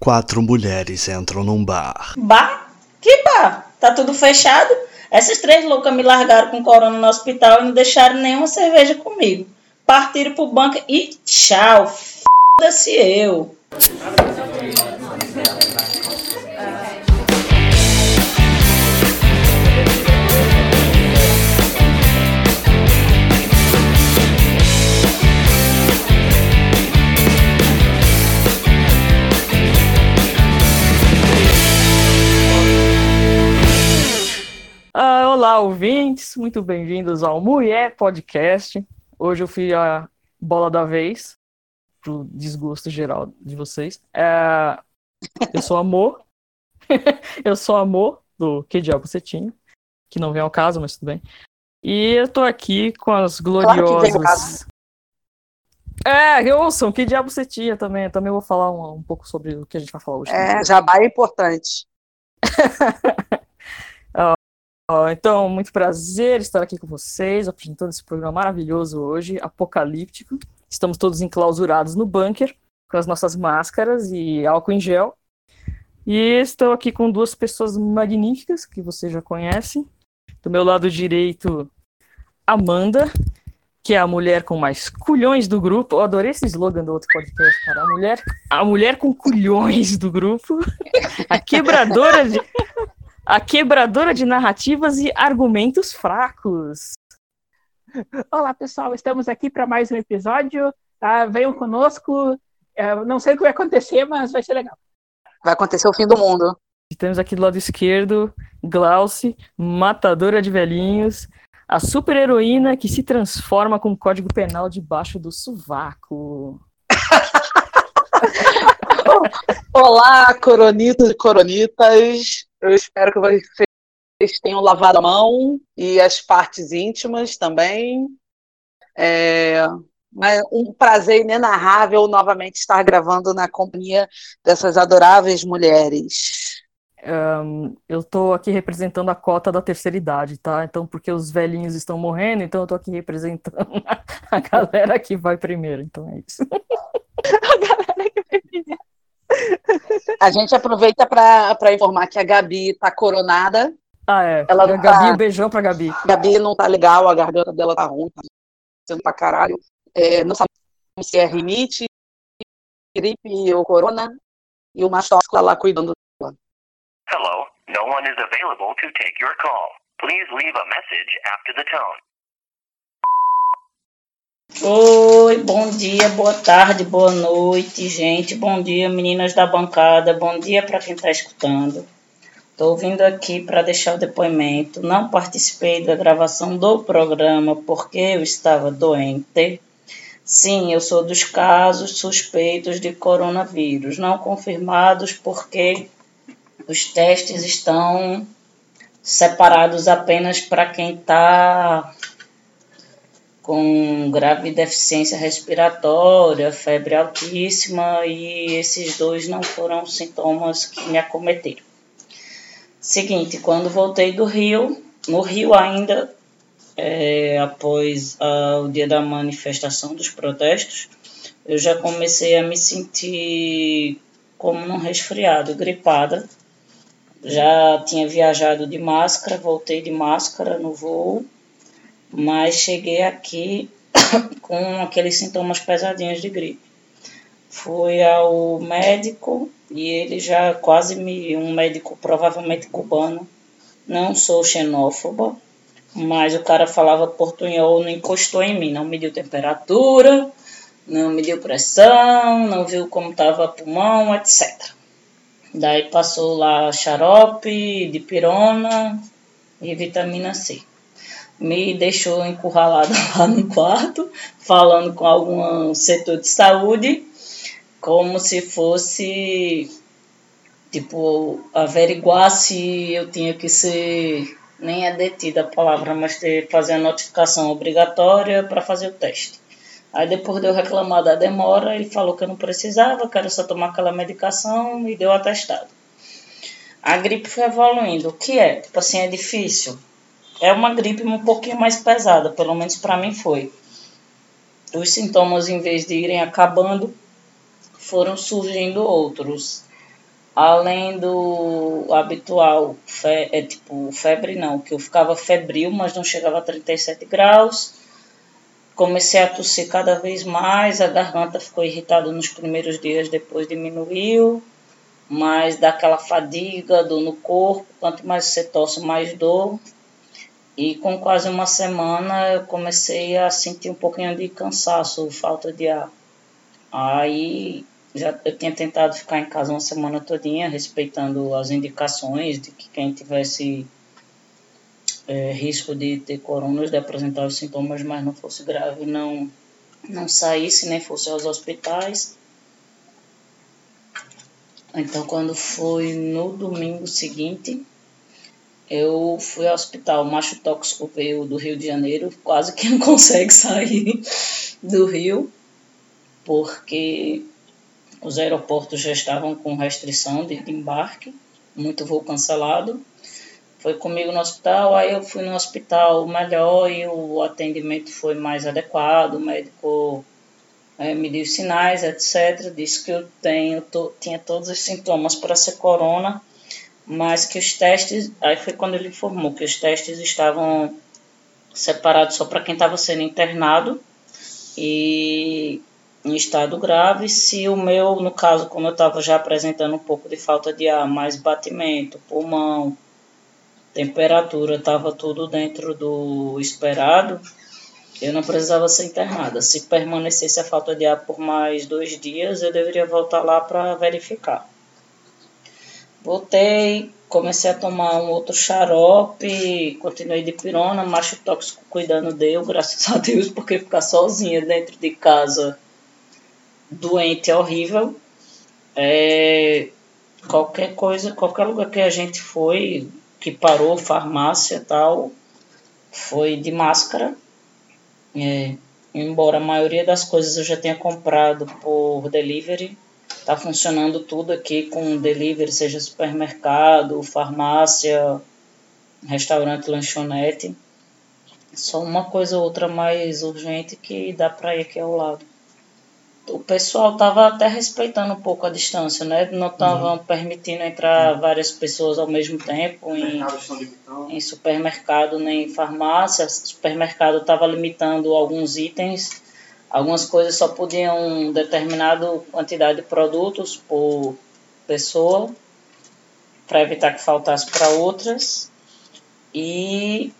Quatro mulheres entram num bar. Bar? Que bar? Tá tudo fechado? Essas três loucas me largaram com corona no hospital e não deixaram nenhuma cerveja comigo. Partiram pro banco e tchau. Foda-se eu. Olá, ouvintes, muito bem-vindos ao Mulher Podcast. Hoje eu fui a bola da vez, pro desgosto geral de vocês. É, eu sou Amor, eu sou Amor, do Que Diabo Você Tinha, que não vem ao caso, mas tudo bem. E eu tô aqui com as gloriosas. é, ouçam, que diabo você tinha também. Eu também vou falar um, um pouco sobre o que a gente vai falar hoje. É, jabá é importante. então, muito prazer estar aqui com vocês, apresentando esse programa maravilhoso hoje, apocalíptico. Estamos todos enclausurados no bunker, com as nossas máscaras e álcool em gel. E estou aqui com duas pessoas magníficas, que você já conhece. Do meu lado direito, Amanda, que é a mulher com mais culhões do grupo. Eu adorei esse slogan do outro podcast, cara. A mulher, a mulher com culhões do grupo. A quebradora de a quebradora de narrativas e argumentos fracos. Olá, pessoal, estamos aqui para mais um episódio. Tá? Venham conosco. É, não sei o que vai acontecer, mas vai ser legal. Vai acontecer o fim do mundo. Temos aqui do lado esquerdo Glauce, matadora de velhinhos, a super heroína que se transforma com o código penal debaixo do sovaco. Olá, coronitos e coronitas. Eu espero que vocês tenham lavado a mão e as partes íntimas também. É um prazer inenarrável novamente estar gravando na companhia dessas adoráveis mulheres. Um, eu estou aqui representando a cota da terceira idade, tá? Então, porque os velhinhos estão morrendo, então eu estou aqui representando a galera que vai primeiro. Então é isso. a galera que vai primeiro. A gente aproveita para informar que a Gabi tá coronada. Ah, é. Ela a Gabi, tá... um beijão pra Gabi. Gabi não tá legal, a garganta dela tá ruim, tá sendo pra caralho. É, não sabe se é rinite, gripe ou corona. E o mastócula lá cuidando dela. Hello, no one is available to take your call. Please leave a message after the tone. Oi, bom dia, boa tarde, boa noite, gente. Bom dia, meninas da bancada. Bom dia para quem está escutando. Estou vindo aqui para deixar o depoimento. Não participei da gravação do programa porque eu estava doente. Sim, eu sou dos casos suspeitos de coronavírus, não confirmados porque os testes estão separados apenas para quem está com grave deficiência respiratória, febre altíssima e esses dois não foram sintomas que me acometeram. Seguinte, quando voltei do Rio, no Rio ainda, é, após a, o dia da manifestação dos protestos, eu já comecei a me sentir como num resfriado, gripada. Já tinha viajado de máscara, voltei de máscara no voo mas cheguei aqui com aqueles sintomas pesadinhos de gripe. Fui ao médico e ele já quase me. um médico provavelmente cubano. Não sou xenófoba, mas o cara falava portunhol, não encostou em mim, não mediu temperatura, não mediu pressão, não viu como estava pulmão, etc. Daí passou lá xarope, dipirona e vitamina C me deixou encurralada lá no quarto, falando com algum setor de saúde, como se fosse, tipo, averiguar se eu tinha que ser, nem é detida a palavra, mas ter, fazer a notificação obrigatória para fazer o teste. Aí depois de eu reclamar da demora, ele falou que eu não precisava, que era só tomar aquela medicação e deu atestado. A gripe foi evoluindo. O que é? Tipo assim, é difícil é uma gripe um pouquinho mais pesada, pelo menos para mim foi. Os sintomas, em vez de irem acabando, foram surgindo outros. além do habitual, fe, é tipo febre não, que eu ficava febril, mas não chegava a 37 graus. Comecei a tossir cada vez mais, a garganta ficou irritada nos primeiros dias, depois diminuiu, mas dá aquela fadiga, dor no corpo, quanto mais você tosse, mais dor. E com quase uma semana eu comecei a sentir um pouquinho de cansaço, falta de ar. Aí já eu tinha tentado ficar em casa uma semana todinha, respeitando as indicações de que quem tivesse é, risco de ter coronas, de apresentar os sintomas, mas não fosse grave, não, não saísse, nem fosse aos hospitais. Então, quando foi no domingo seguinte, eu fui ao hospital. O macho tóxico veio do Rio de Janeiro, quase que não consegue sair do Rio, porque os aeroportos já estavam com restrição de, embarque, muito voo cancelado. Foi comigo no hospital, aí eu fui no hospital melhor e o atendimento foi mais adequado, o médico é, me deu sinais, etc. Disse que eu tenho, tinha todos os sintomas para ser corona, mas que os testes, aí foi quando ele informou que os testes estavam separados só para quem estava sendo internado e em estado grave, se o meu, no caso, como eu estava já apresentando um pouco de falta de ar, mais batimento, pulmão, temperatura, estava tudo dentro do esperado, eu não precisava ser internada. Se permanecesse a falta de ar por mais dois dias, eu deveria voltar lá para verificar. Voltei, comecei a tomar um outro xarope, continuei de pirona, macho tóxico cuidando dele, graças a Deus, porque ficar sozinha dentro de casa doente é horrível. É, qualquer coisa, qualquer lugar que a gente foi, que parou, farmácia tal, foi de máscara. É, embora a maioria das coisas eu já tenha comprado por delivery, tá funcionando tudo aqui com delivery, seja supermercado, farmácia, restaurante, lanchonete. Só uma coisa ou outra mais urgente que dá para ir aqui ao lado o pessoal estava até respeitando um pouco a distância, né? Não estavam uhum. permitindo entrar uhum. várias pessoas ao mesmo tempo em, em supermercado nem em farmácia. O supermercado estava limitando alguns itens, algumas coisas só podiam determinada quantidade de produtos por pessoa para evitar que faltasse para outras. E,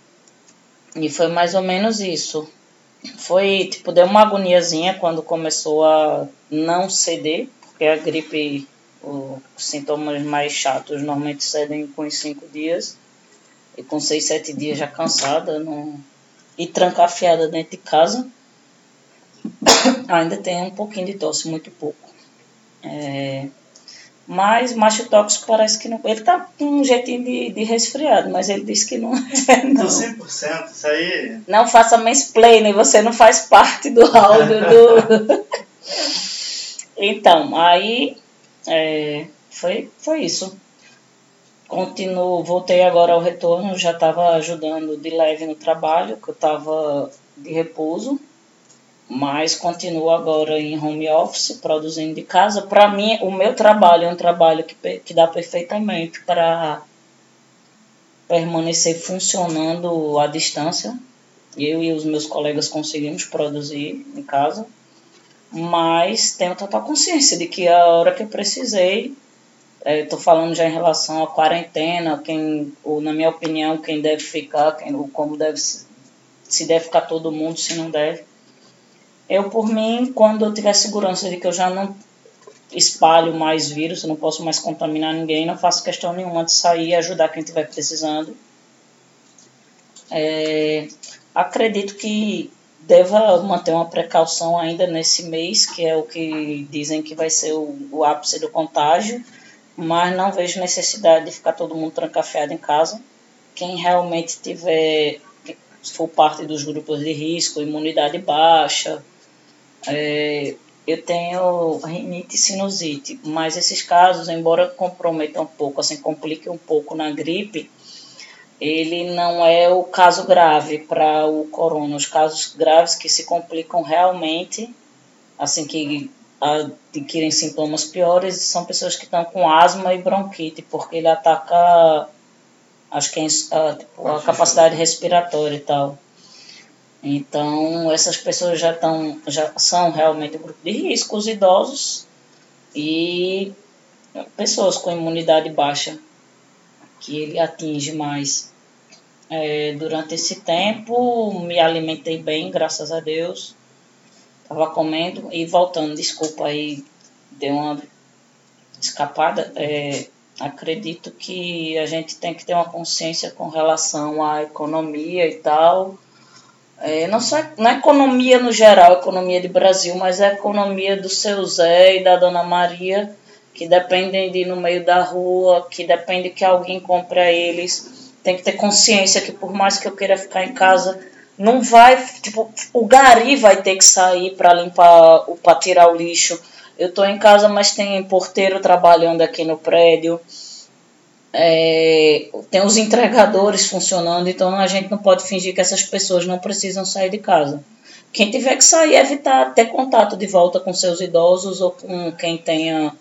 e foi mais ou menos isso. Foi, tipo, deu uma agoniazinha quando começou a não ceder, porque a gripe, os sintomas mais chatos normalmente cedem com cinco dias, e com seis, sete dias já cansada, não... e trancafiada dentro de casa, ainda tem um pouquinho de tosse, muito pouco. É, mas macho tóxico parece que não. Ele tá com um jeitinho de, de resfriado, mas ele disse que não é. Não. 100%, isso aí. Não faça mansplaining, você não faz parte do áudio do. então, aí. É, foi, foi isso. Continuo, voltei agora ao retorno, já estava ajudando de leve no trabalho, que eu estava de repouso mas continuo agora em home office, produzindo de casa. Para mim, o meu trabalho é um trabalho que, que dá perfeitamente para permanecer funcionando à distância. Eu e os meus colegas conseguimos produzir em casa, mas tenho total consciência de que a hora que eu precisei, estou é, falando já em relação à quarentena, quem, ou na minha opinião, quem deve ficar, quem, ou como deve se deve ficar todo mundo, se não deve eu, por mim, quando eu tiver segurança de que eu já não espalho mais vírus, eu não posso mais contaminar ninguém, não faço questão nenhuma de sair e ajudar quem estiver precisando. É, acredito que deva manter uma precaução ainda nesse mês, que é o que dizem que vai ser o, o ápice do contágio, mas não vejo necessidade de ficar todo mundo trancafiado em casa. Quem realmente tiver, for parte dos grupos de risco, imunidade baixa, é, eu tenho rinite e sinusite, mas esses casos, embora comprometam um pouco, assim, compliquem um pouco na gripe, ele não é o caso grave para o corona. Os casos graves que se complicam realmente, assim, que adquirem sintomas piores são pessoas que estão com asma e bronquite, porque ele ataca acho que é, a, tipo, a capacidade respiratória e tal. Então, essas pessoas já, estão, já são realmente um grupo de risco, os idosos e pessoas com imunidade baixa, que ele atinge mais. É, durante esse tempo, me alimentei bem, graças a Deus. Estava comendo e voltando, desculpa aí, deu uma escapada. É, acredito que a gente tem que ter uma consciência com relação à economia e tal. É, não só na economia no geral, economia de Brasil, mas a economia do seu Zé e da Dona Maria, que dependem de ir no meio da rua, que depende que alguém compre a eles. Tem que ter consciência que por mais que eu queira ficar em casa, não vai, tipo, o gari vai ter que sair para limpar, para tirar o lixo. Eu estou em casa, mas tem porteiro trabalhando aqui no prédio. É, tem os entregadores funcionando, então a gente não pode fingir que essas pessoas não precisam sair de casa. Quem tiver que sair, evitar ter contato de volta com seus idosos ou com quem tenha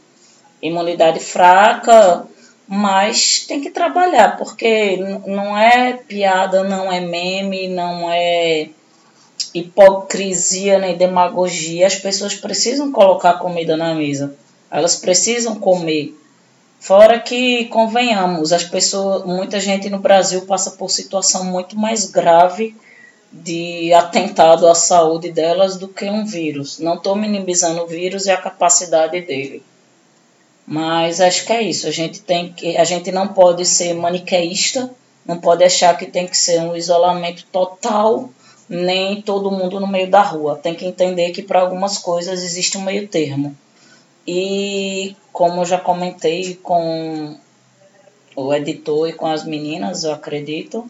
imunidade fraca, mas tem que trabalhar, porque não é piada, não é meme, não é hipocrisia nem demagogia. As pessoas precisam colocar comida na mesa, elas precisam comer. Fora que, convenhamos, as pessoas, muita gente no Brasil passa por situação muito mais grave de atentado à saúde delas do que um vírus. Não estou minimizando o vírus e a capacidade dele. Mas acho que é isso. A gente tem que, a gente não pode ser maniqueísta, não pode achar que tem que ser um isolamento total, nem todo mundo no meio da rua. Tem que entender que para algumas coisas existe um meio termo. E como eu já comentei com o editor e com as meninas, eu acredito,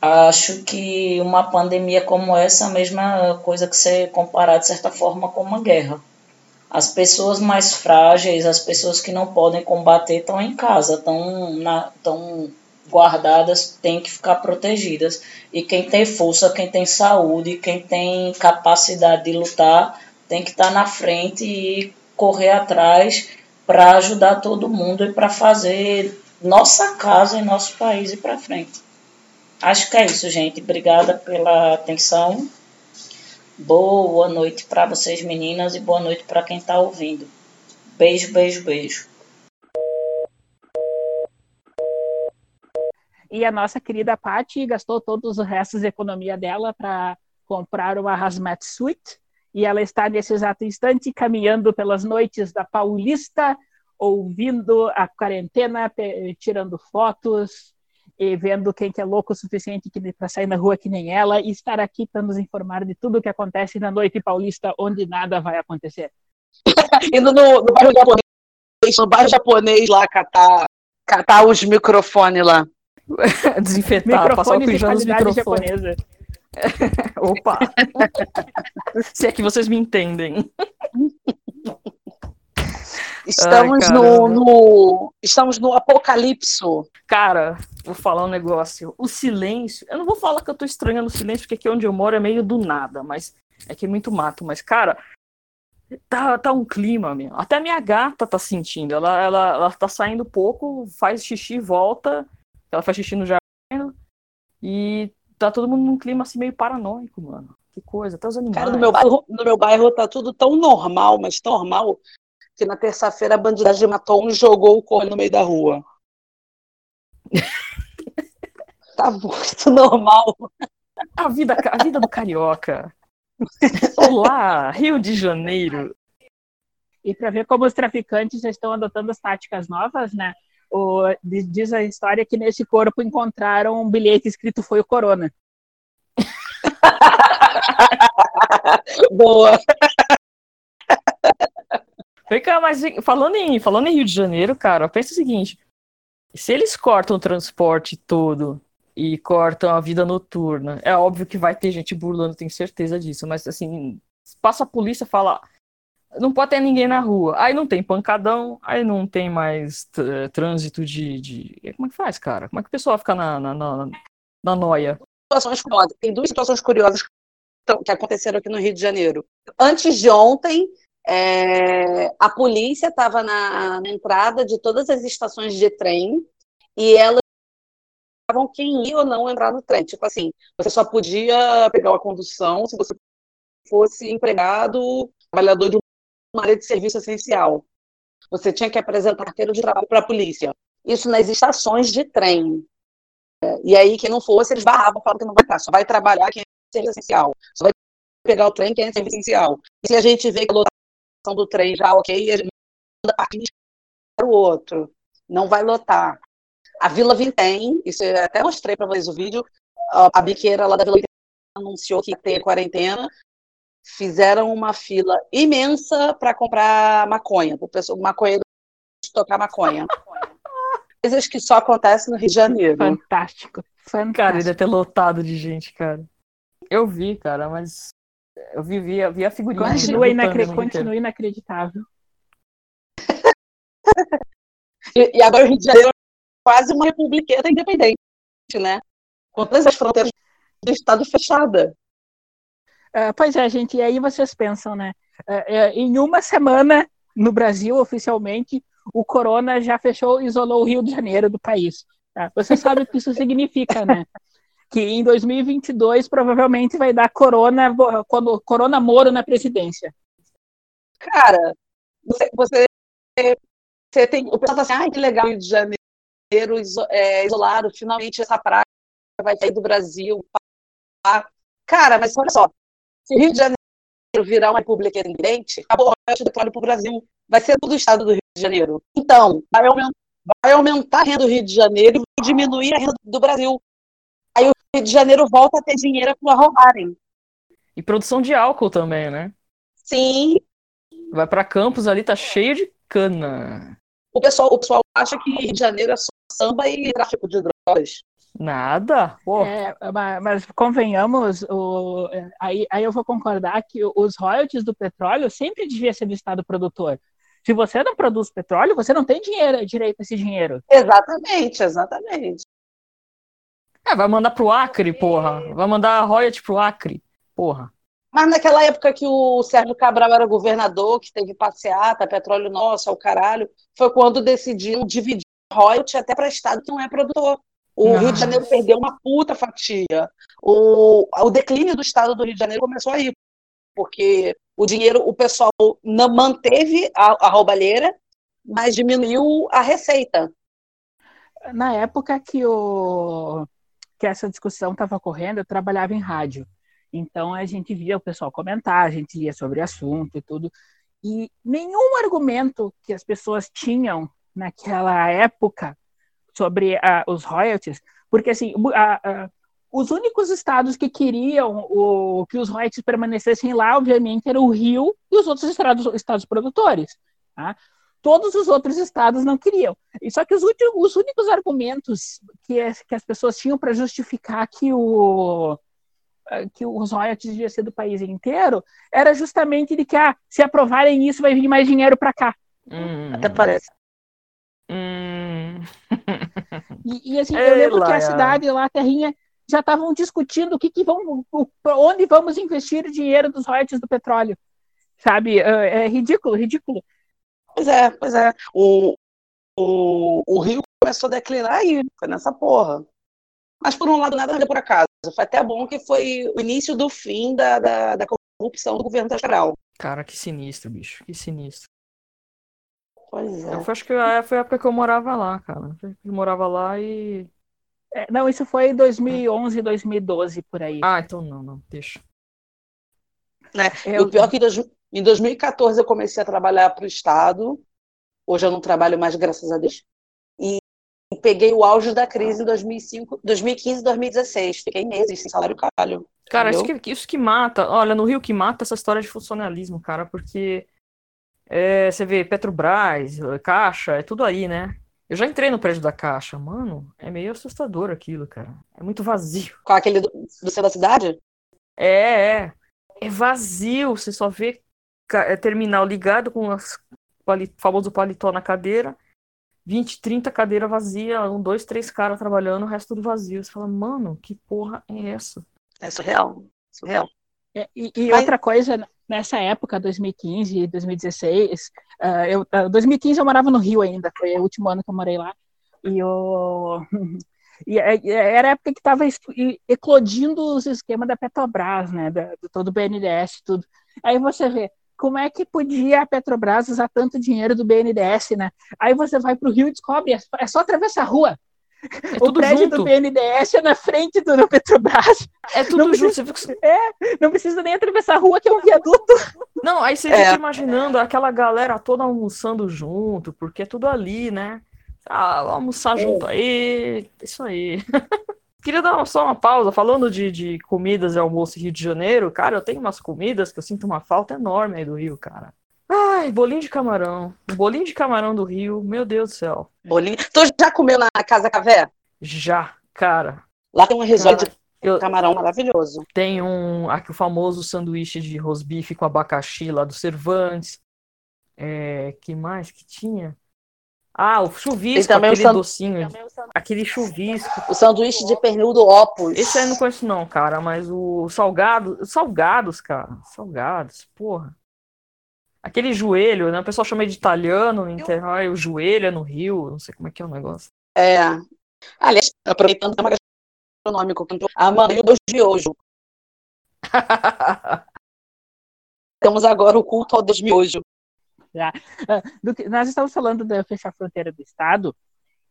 acho que uma pandemia como essa é a mesma coisa que ser comparar de certa forma com uma guerra as pessoas mais frágeis, as pessoas que não podem combater estão em casa, estão estão guardadas, têm que ficar protegidas. E quem tem força, quem tem saúde, quem tem capacidade de lutar, tem que estar na frente e correr atrás para ajudar todo mundo e para fazer nossa casa e nosso país ir para frente. Acho que é isso, gente. Obrigada pela atenção. Boa noite para vocês, meninas, e boa noite para quem está ouvindo. Beijo, beijo, beijo. E a nossa querida Paty gastou todos os restos da economia dela para comprar uma hazmat suite. E ela está nesse exato instante caminhando pelas noites da Paulista, ouvindo a quarentena, tirando fotos, e vendo quem que é louco o suficiente para sair na rua que nem ela e estar aqui para nos informar de tudo o que acontece na noite paulista, onde nada vai acontecer. Indo no, no bairro japonês, no bairro japonês lá catar, catar os microfones lá. Desinfetar, Microfone passar o pijama nos microfones. japonesa. Opa! Se é que vocês me entendem. Estamos, Ai, no, no, estamos no apocalipso. Cara, vou falar um negócio. O silêncio. Eu não vou falar que eu tô estranhando o silêncio, porque aqui onde eu moro é meio do nada, mas é que é muito mato. Mas, cara, tá, tá um clima, meu. Até a minha gata tá sentindo. Ela, ela, ela tá saindo pouco, faz xixi, volta. Ela faz xixi no jardim. E tá todo mundo num clima assim meio paranoico, mano. Que coisa, até os animais. Cara, no meu bairro, no meu bairro tá tudo tão normal, mas tão normal, que na terça-feira a bandidagem matou um e jogou o corno no meio da rua. tá muito normal. A vida, a vida do carioca. Olá, Rio de Janeiro. E para ver como os traficantes já estão adotando as táticas novas, né? O, diz a história que nesse corpo encontraram um bilhete escrito foi o Corona. Boa. Vem cá, mas falando em, falando em Rio de Janeiro, cara, pensa o seguinte: se eles cortam o transporte todo e cortam a vida noturna, é óbvio que vai ter gente burlando, tenho certeza disso, mas assim, passa a polícia fala. Não pode ter ninguém na rua. Aí não tem pancadão, aí não tem mais trânsito de, de, Como é que faz, cara? Como é que o pessoal fica na, na, na, na noia? Tem duas situações curiosas que aconteceram aqui no Rio de Janeiro. Antes de ontem, é, a polícia estava na, na entrada de todas as estações de trem e elas estavam quem ia ou não entrar no trem. Tipo assim, você só podia pegar uma condução se você fosse empregado, trabalhador de uma área de serviço essencial. Você tinha que apresentar carteira de trabalho para a polícia. Isso nas estações de trem. E aí, quem não fosse, eles barravam, falavam que não vai estar, só vai trabalhar quem é serviço essencial. Só vai pegar o trem quem é serviço essencial. E se a gente vê que a lotação do trem já ok, a gente manda para o outro. Não vai lotar. A Vila Vintém, isso eu até mostrei para vocês o vídeo, a biqueira lá da Vila Vintém anunciou que ter quarentena, fizeram uma fila imensa para comprar maconha, para o pessoal maconheiro tocar maconha. Coisas que só acontecem no Rio de Janeiro. Fantástico. Fantástico. Cara, ele deve ter lotado de gente, cara. Eu vi, cara, mas eu vi, vi, vi a figurinha. Continua, inacre... Continua inacreditável. e, e, agora o Rio de Janeiro é quase uma republiqueta independente, né? Com todas as fronteiras do Estado fechada. Uh, pois é, gente, e aí vocês pensam, né? Uh, em uma semana, no Brasil, oficialmente, o corona já fechou, isolou o Rio de Janeiro do país. Tá? Você sabe o que isso significa, né? Que em 2022 provavelmente vai dar corona, quando corona Moro na presidência. Cara, você, você, você tem. O pessoal tá assim, ai, que legal, Rio de Janeiro é, isolado, finalmente essa praia vai sair do Brasil. Cara, mas olha só, se Rio de Janeiro virar uma república independente, acabou o resto do petróleo para o Brasil. Vai ser todo o estado do Rio de Janeiro. Então, vai aumentar, vai aumentar a renda do Rio de Janeiro e diminuir a renda do Brasil. Aí o Rio de Janeiro volta a ter dinheiro para roubarem. E produção de álcool também, né? Sim. Vai para Campos ali, tá cheio de cana. O pessoal, o pessoal acha que Rio de Janeiro é só samba e tráfico de drogas. Nada. É, mas convenhamos, o, aí, aí eu vou concordar que os royalties do petróleo sempre devia ser do Estado produtor. Se você não produz petróleo, você não tem dinheiro, direito a esse dinheiro. Exatamente, exatamente. É, vai mandar pro Acre, porra. Vai mandar royalty pro Acre, porra. Mas naquela época que o Sérgio Cabral era governador, que teve passeata, petróleo nosso, ao caralho, foi quando decidiram dividir royalty até para estado que não é produtor. O Nossa. Rio de Janeiro perdeu uma puta fatia. O, o declínio do estado do Rio de Janeiro começou aí, porque o dinheiro, o pessoal não manteve a, a roubalheira, mas diminuiu a receita. Na época que, o, que essa discussão estava ocorrendo, eu trabalhava em rádio. Então a gente via o pessoal comentar, a gente lia sobre o assunto e tudo. E nenhum argumento que as pessoas tinham naquela época sobre uh, os royalties, porque assim, uh, uh, os únicos estados que queriam o, que os royalties permanecessem lá, obviamente, era o Rio e os outros estados, estados produtores. Tá? Todos os outros estados não queriam. E só que os, últimos, os únicos argumentos que, que as pessoas tinham para justificar que o que os royalties deviam ser do país inteiro era justamente de que ah, se aprovarem isso vai vir mais dinheiro para cá. Hum. Até parece. Hum. E, e assim, eu lembro que a cidade lá, a terrinha, já estavam discutindo o que, que vão, onde vamos investir o dinheiro dos royalties do petróleo. Sabe? É, é ridículo, ridículo. Pois é, pois é. O, o, o Rio começou a declinar aí, foi nessa porra. Mas por um lado, nada deu por acaso. Foi até bom que foi o início do fim da, da, da corrupção do governo federal. Cara, que sinistro, bicho. Que sinistro. Pois é. Eu acho que foi a época que eu morava lá, cara. Eu morava lá e. É, não, isso foi em 2011, 2012, por aí. Ah, então não, não, deixa. Né? Eu... O pior é que em 2014 eu comecei a trabalhar para o Estado. Hoje eu não trabalho mais, graças a Deus. E peguei o auge da crise em 2005, 2015 2016. Fiquei meses sem salário calho. Cara, isso que, isso que mata. Olha, no Rio que mata essa história de funcionalismo, cara, porque é, você vê Petrobras, Caixa, é tudo aí, né? Eu já entrei no prédio da Caixa, mano, é meio assustador aquilo, cara. É muito vazio. Com aquele do, do centro da cidade? É, é. É vazio, você só vê é, terminal ligado com o famoso paletó na cadeira, 20, 30 cadeira vazia, um, dois, três caras trabalhando, o resto tudo vazio. Você fala, mano, que porra é essa? É surreal, surreal. É, e, e outra coisa, nessa época, 2015, 2016, uh, eu, uh, 2015 eu morava no Rio ainda, foi o último ano que eu morei lá, e eu, e era a época que estava eclodindo os esquemas da Petrobras, né, da, do todo o BNDES, tudo. Aí você vê, como é que podia a Petrobras usar tanto dinheiro do BNDES, né? Aí você vai para o Rio e descobre, é só atravessar a rua. É o prédio junto. do BNDES é na frente do Petrobras. É tudo não junto. Precisa, é, não precisa nem atravessar a rua, que é um viaduto. Não, aí você é. fica imaginando aquela galera toda almoçando junto, porque é tudo ali, né? Ah, almoçar é. junto aí. Isso aí. Queria dar só uma pausa, falando de, de comidas e almoço Rio de Janeiro, cara, eu tenho umas comidas que eu sinto uma falta enorme aí do Rio, cara. Ai, bolinho de camarão. Bolinho de camarão do Rio, meu Deus do céu. Bolinho. Tu já comeu na Casa Cavé? Já, cara. Lá tem um resort de camarão maravilhoso. Tem um, aqui o famoso sanduíche de rosbife com abacaxi lá do Cervantes. É, que mais que tinha? Ah, o chuvisco, aquele o docinho. Aquele chuvisco. O sanduíche de pernil do Opus. Esse aí eu não conheço não, cara, mas o salgado, salgados, cara, salgados, porra. Aquele joelho, né? O pessoal chama de italiano, em o joelho é no Rio, não sei como é que é o negócio. É. Aliás, aproveitando o tema gastronômico, a mãe do miojo. Temos agora o culto ao Deus miojo. Tá? Que, nós estamos falando de fechar a fronteira do Estado,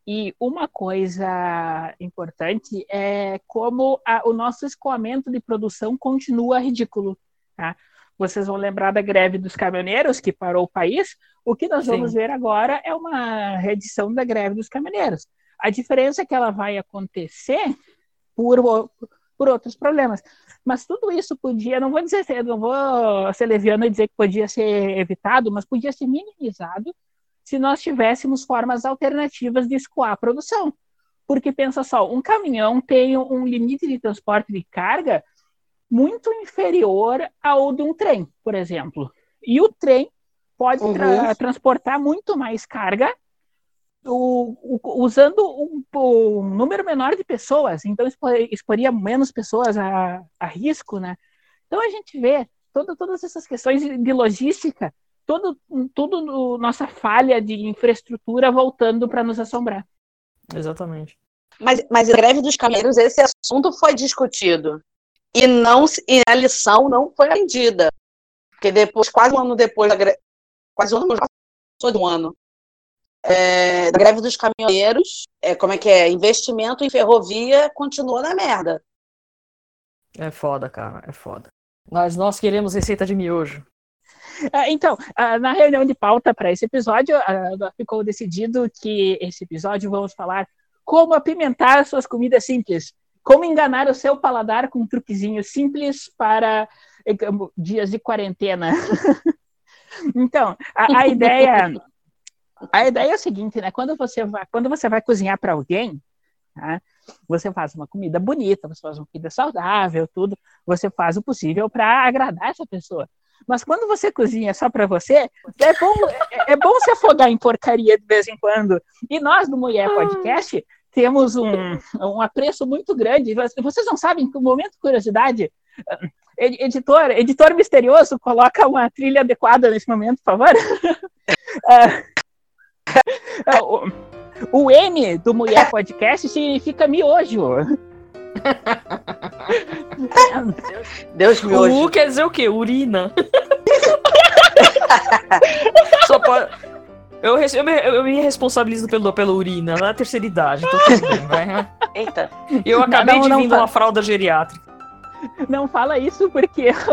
e uma coisa importante é como a, o nosso escoamento de produção continua ridículo. Tá? Vocês vão lembrar da greve dos caminhoneiros que parou o país. O que nós Sim. vamos ver agora é uma reedição da greve dos caminhoneiros. A diferença é que ela vai acontecer por, por outros problemas. Mas tudo isso podia, não vou dizer, não vou ser leviano e dizer que podia ser evitado, mas podia ser minimizado se nós tivéssemos formas alternativas de escoar a produção. Porque pensa só, um caminhão tem um limite de transporte de carga muito inferior ao de um trem, por exemplo. E o trem pode tra uhum. transportar muito mais carga o, o, usando um, um, número menor de pessoas, então exporia menos pessoas a, a risco, né? Então a gente vê todo, todas essas questões de logística, todo, todo nossa falha de infraestrutura voltando para nos assombrar. Exatamente. Mas, mas a greve dos caminhoneiros, esse assunto foi discutido. E, não, e a lição não foi aprendida. Porque depois, quase um ano depois da greve, quase um ano, passou de um ano, é, da greve dos caminhoneiros, é, como é que é? Investimento em ferrovia continua na merda. É foda, cara, é foda. Mas nós queremos receita de miojo. Ah, então, ah, na reunião de pauta para esse episódio, ah, ficou decidido que esse episódio vamos falar como apimentar suas comidas simples, como enganar o seu paladar com um truquezinho simples para dias de quarentena. então, a, a ideia a ideia é o seguinte, né? Quando você vai, quando você vai cozinhar para alguém, tá? você faz uma comida bonita, você faz uma comida saudável, tudo, você faz o possível para agradar essa pessoa. Mas quando você cozinha só para você, é bom, é, é, bom se afogar em porcaria de vez em quando. E nós, do Mulher Podcast, temos um, um apreço muito grande. Vocês não sabem que o momento de curiosidade, editor, editor misterioso, coloca uma trilha adequada nesse momento, por favor. uh, o, o M do Mulher Podcast significa miojo. Deus miojo. O U quer dizer o quê? Urina. Só pode... Eu, eu, me, eu me responsabilizo pelo, pela urina na terceira idade. Então tudo bem, vai. Eita. Eu acabei não, de vir de uma fralda geriátrica. Não fala isso porque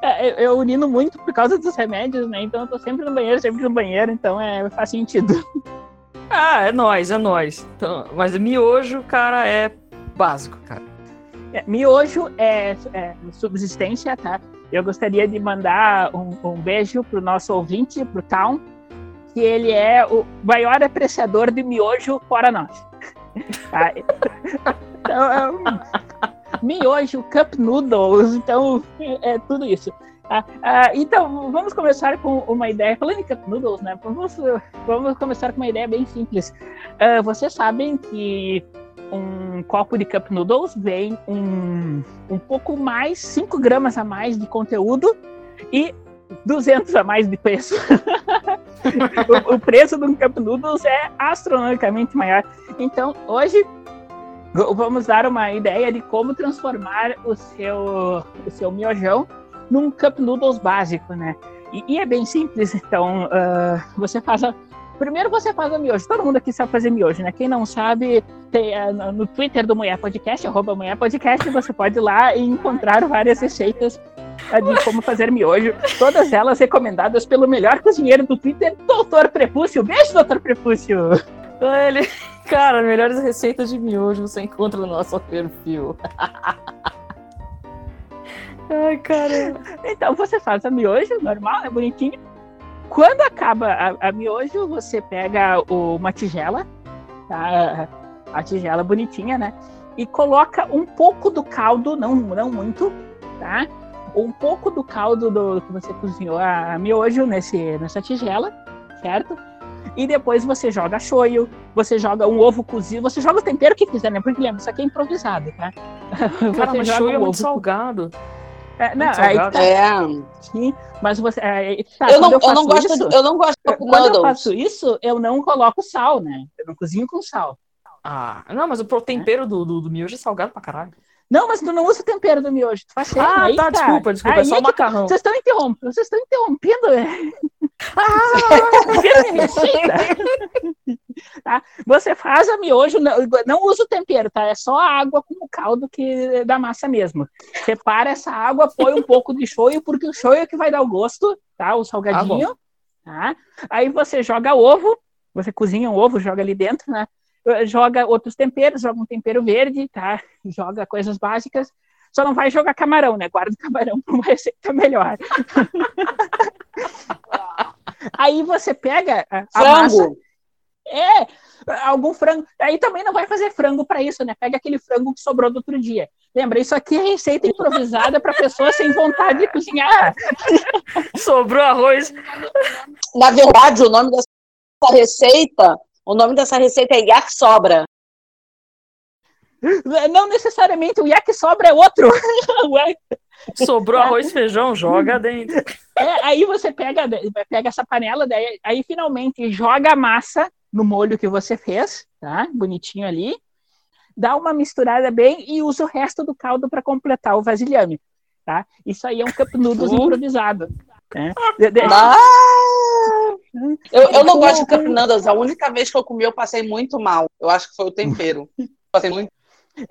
É, eu urino muito por causa dos remédios, né? Então eu tô sempre no banheiro, sempre no banheiro, então é, faz sentido. Ah, é nóis, é nóis. Então, mas miojo, cara, é básico, cara. É, miojo é, é, subsistência, tá? Eu gostaria de mandar um, um beijo pro nosso ouvinte, pro Town, que ele é o maior apreciador de miojo fora nós. Tá? Então, é miojo, cup noodles, então é, tudo isso. Ah, ah, então, vamos começar com uma ideia. Falando em cup noodles, né? Vamos, vamos começar com uma ideia bem simples. Uh, vocês sabem que um copo de cup noodles, vem um, um pouco mais, 5 gramas a mais de conteúdo e 200 a mais de preço. o, o, preço do Cup Noodles é astronomicamente maior. Então, hoje, vamos dar uma ideia de como transformar o seu, o seu miojão num Cup Noodles básico, né? E, e é bem simples, então, uh, você faz a, Primeiro você faz o miojo. Todo mundo aqui sabe fazer miojo, né? Quem não sabe, tem, é, no Twitter do Mulher Podcast, arroba Mulher Podcast, você pode ir lá e encontrar várias receitas é, de como fazer miojo. Todas elas recomendadas pelo melhor cozinheiro do Twitter, Doutor Prepúcio. Beijo, Doutor Prepúcio! Ele, cara, melhores receitas de miojo você encontra no nosso perfil. Ai, caramba. Então você faz a miojo normal, né? Bonitinho quando acaba a, a miojo, você pega o, uma tigela, tá? a tigela bonitinha, né? E coloca um pouco do caldo, não, não muito, tá? Um pouco do caldo do que você cozinhou a, miojo nesse, nessa tigela, certo? E depois você joga shoyu, você joga um ovo cozido, você joga o tempero que quiser, né? Porque lembra, isso aqui é improvisado, tá? Cara, mas shoyu um é muito salgado. É, não, aí tá. É. Sim, mas você. É, tá, eu, não, eu, eu, não gosto isso, eu não gosto de Quando eu faço isso, eu não coloco sal, né? Eu não cozinho com sal. Ah, não, mas o tempero do, do, do miojo é salgado pra caralho. Não, mas tu não usa o tempero do miojo, tu faz sempre. Ah, aí, tá, desculpa, desculpa, aí é só o macarrão. Vocês estão interrompendo, vocês estão interrompendo. Ah, tá? Você faz a miojo, não, não usa o tempero, tá? É só a água com o caldo que da massa mesmo. Separa essa água, põe um pouco de shoyu, porque o shoyu é que vai dar o gosto, tá? O salgadinho. Ah, tá? Aí você joga ovo, você cozinha um ovo, joga ali dentro, né? Joga outros temperos, joga um tempero verde, tá? Joga coisas básicas. Só não vai jogar camarão, né? Guarda o camarão para uma receita melhor. Aí você pega a, a massa. É, algum frango. Aí também não vai fazer frango para isso, né? Pega aquele frango que sobrou do outro dia. Lembra, isso aqui é receita improvisada para pessoa sem vontade de cozinhar. Sobrou arroz. Na verdade, o nome dessa receita, o nome dessa receita é yak sobra. Não necessariamente, o yak sobra é outro. Sobrou arroz e feijão, joga dentro. É, aí você pega, pega essa panela, daí, aí finalmente joga a massa no molho que você fez, tá? Bonitinho ali. Dá uma misturada bem e usa o resto do caldo para completar o vasilhame, tá? Isso aí é um cup noodles uh. improvisado. Né? Ah, eu, eu não gosto de cup noodles. A única vez que eu comi, eu passei muito mal. Eu acho que foi o tempero. Passei muito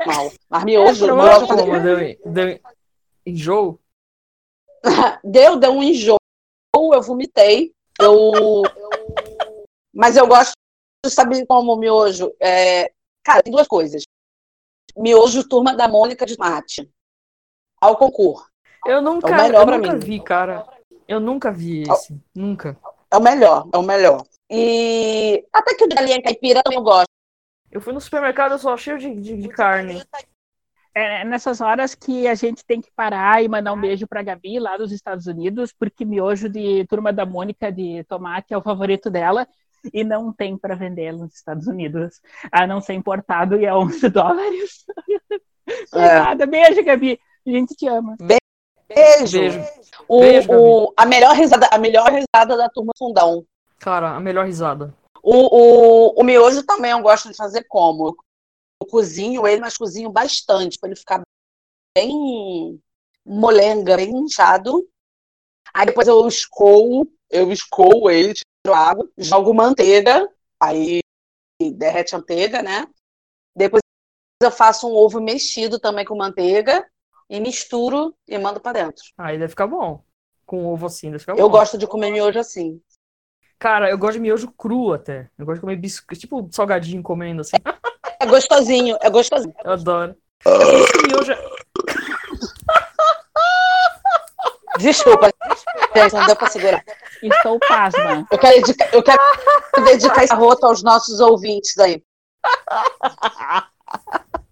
mal. Mas miojo, é, miojo como, deu, deu enjoo? deu, deu um enjoo. Eu vomitei. Eu, Mas eu gosto sabe como miojo? É... Cara, tem duas coisas. Miojo Turma da Mônica de Mate. Ao concurso. Eu nunca, é eu nunca vi, cara. Eu nunca vi é esse. É, nunca. É o melhor, é o melhor. E até que o galinha caipira eu gosto. Eu fui no supermercado só cheio de, de, de carne. É nessas horas que a gente tem que parar e mandar um beijo para Gabi lá dos Estados Unidos, porque miojo de turma da Mônica de tomate é o favorito dela e não tem para vender nos Estados Unidos, a não ser importado e é 11 dólares. É. Beijo, Gabi. A gente te ama. Beijo. Beijo. O, Beijo, o, a, melhor risada, a melhor risada da turma fundão. Cara, a melhor risada. O, o, o miojo também eu gosto de fazer como? Eu cozinho ele, mas cozinho bastante, para ele ficar bem molenga, bem inchado. Aí depois eu escoo, eu escoo ele, água, jogo manteiga, aí derrete a manteiga, né? Depois eu faço um ovo mexido também com manteiga e misturo e mando para dentro. Aí deve ficar bom. Com ovo assim, deve ficar eu bom. Eu gosto de comer miojo assim. Cara, eu gosto de miojo cru até. Eu gosto de comer biscoito, tipo salgadinho comendo assim. É gostosinho, é gostosinho. Eu adoro. Esse miojo... É Desculpa, gente, não deu pra segurar. Estou pasma. Eu quero, dedicar, eu quero dedicar essa rota aos nossos ouvintes aí.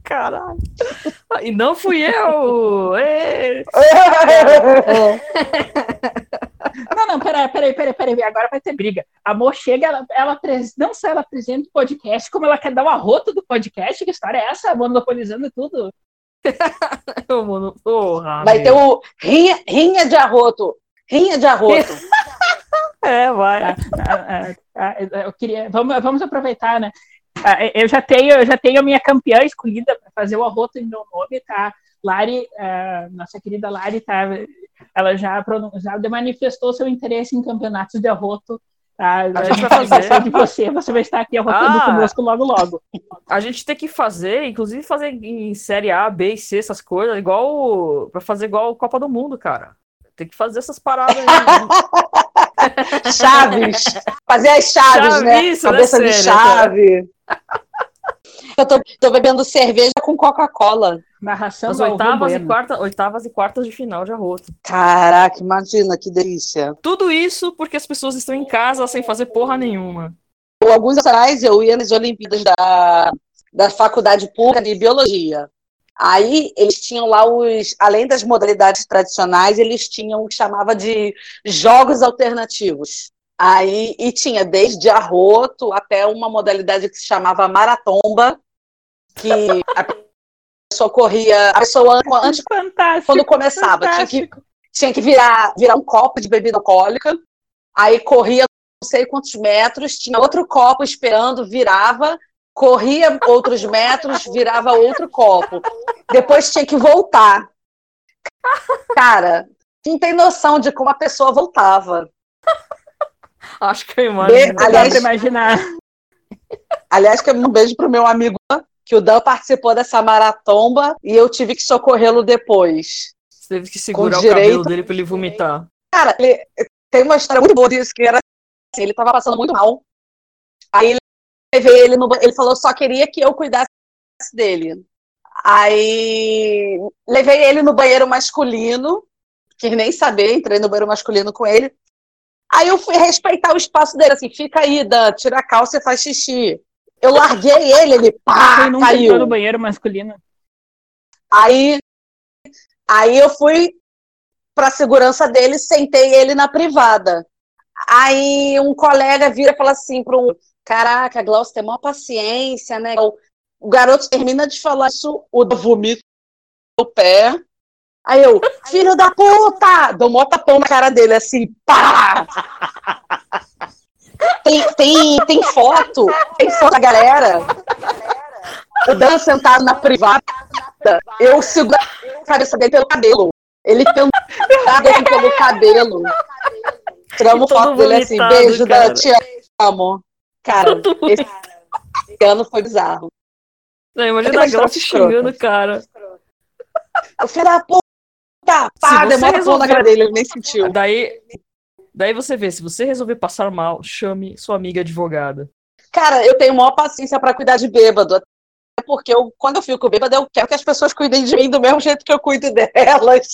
Caralho. E não fui eu! Não, não, peraí, peraí, peraí, peraí, agora vai ter briga. A Mo chega, ela, ela não só ela apresenta o podcast, como ela quer dar uma rota do podcast. Que história é essa? Monopolizando tudo. Porra, Vai ter o rinha, rinha de arroto. Rinha de arroto. É, vai. Ah, ah, ah, eu queria, vamos, vamos aproveitar, né? Ah, eu já tenho, eu já tenho a minha campeã escolhida para fazer o arroto em meu nome, tá? Lari, ah, nossa querida Lari, tá? Ela já, já manifestou seu interesse em campeonatos de arroto. Tá? A gente vai fazer. de você, você vai estar aqui arrotando Ah. conosco logo logo. A gente tem que fazer, inclusive fazer em série A, B e C, essas coisas, igual. Pra fazer igual Copa do Mundo, cara. Tem que fazer essas paradas aí. Chaves. Fazer as chaves, Chave, né? isso, né, Cabeça de chave. Eu tô, tô bebendo cerveja com Coca-Cola. Narração As oitavas e, quarta, oitavas e quartas de final de arroto. Caraca, imagina que delícia. Tudo isso porque as pessoas estão em casa sem fazer porra nenhuma. Alguns anos atrás eu ia nas Olimpíadas da, da Faculdade Pública de Biologia. Aí eles tinham lá os, além das modalidades tradicionais, eles tinham o que chamava de jogos alternativos. Aí e tinha desde arroto até uma modalidade que se chamava maratomba, que a pessoa corria, a pessoa antes Fantástico. quando começava, tinha que, tinha que virar, virar um copo de bebida alcoólica, aí corria não sei quantos metros, tinha outro copo esperando, virava, corria outros metros, virava outro copo. Depois tinha que voltar. Cara, não tem noção de como a pessoa voltava. Acho que eu imagino. Aliás, imaginar. aliás, que um beijo pro meu amigo Dan, que o Dan participou dessa maratomba e eu tive que socorrê-lo depois. Você teve que segurar o direito- cabelo dele pra ele vomitar. Cara, ele- tem uma história muito boa disso, que era assim, ele tava passando muito mal. Aí ele levei ele no ele falou só queria que eu cuidasse dele. Aí levei ele no banheiro masculino, quis nem saber, entrei no banheiro masculino com ele. Aí eu fui respeitar o espaço dele, assim, fica aí, Dan, tira a calça e faz xixi. Eu larguei ele, ele pá, caiu. no banheiro masculino? Aí, aí eu fui para a segurança dele, sentei ele na privada. Aí um colega vira e fala assim para um, caraca, Glaucio, tem maior paciência, né? O, o garoto termina de falar isso, o Dan vomita no pé. Aí eu, filho da puta! Dou um tapão na cara dele, assim, pá! Tem, tem, tem foto, tem foto da galera. O Dan sentado na privada, eu seguro a cabeça dele pelo cabelo. Ele pendurado assim pelo cabelo. Tiramos foto dele assim, beijo, cara. Dan, te amo. Cara, esse ano foi bizarro. Não, Eu imagina a Glaucia xingando cara. O filho da puta! Pá, você demora resolver- na cara dele, ele nem sentiu. Daí, daí você vê, se você resolver passar mal, chame sua amiga advogada. Cara, eu tenho maior paciência pra cuidar de bêbado. Até porque eu, quando eu fico bêbada, eu quero que as pessoas cuidem de mim do mesmo jeito que eu cuido delas.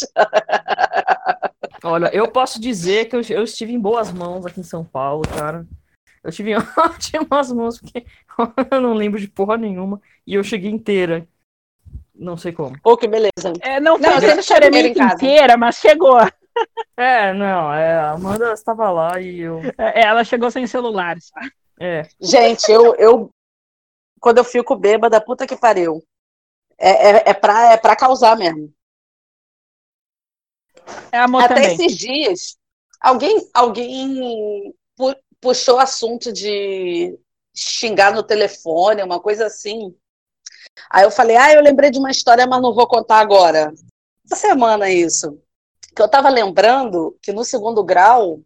Olha, eu posso dizer que eu, eu estive em boas mãos aqui em São Paulo, cara. Eu estive em ótimas mãos, porque eu não lembro de porra nenhuma. E eu cheguei inteira. Não sei como. Pô, que beleza. É, não Não, foi eu sempre necessariamente inteira, mas chegou. É, não, é, a Amanda estava lá e eu. É, Ela chegou sem celulares. É, Gente, eu, eu quando eu fico bêbada, puta que pariu. É, é, é, pra, é pra causar mesmo. É amor Até também. esses dias, alguém, alguém pu- puxou assunto de xingar no telefone, uma coisa assim. Aí eu falei, ah, eu lembrei de uma história, mas não vou contar agora. Essa semana isso. Que eu tava lembrando que no segundo grau,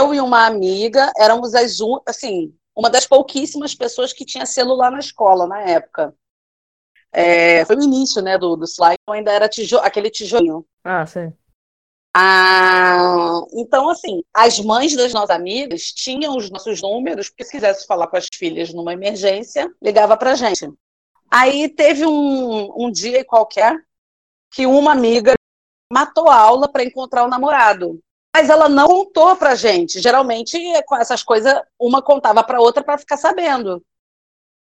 eu e uma amiga éramos as assim, uma das pouquíssimas pessoas que tinha celular na escola na época. É, foi o início, né, do, do slide, então ainda era tijo... aquele tijolinho. ah, sim. Ah, então, assim, as mães das nossas amigas tinham os nossos números, porque se quisesse falar com as filhas numa emergência, ligava pra gente. Aí teve um, um dia qualquer que uma amiga matou a aula para encontrar o namorado. Mas ela não contou pra gente. Geralmente, com essas coisas, uma contava pra outra para ficar sabendo.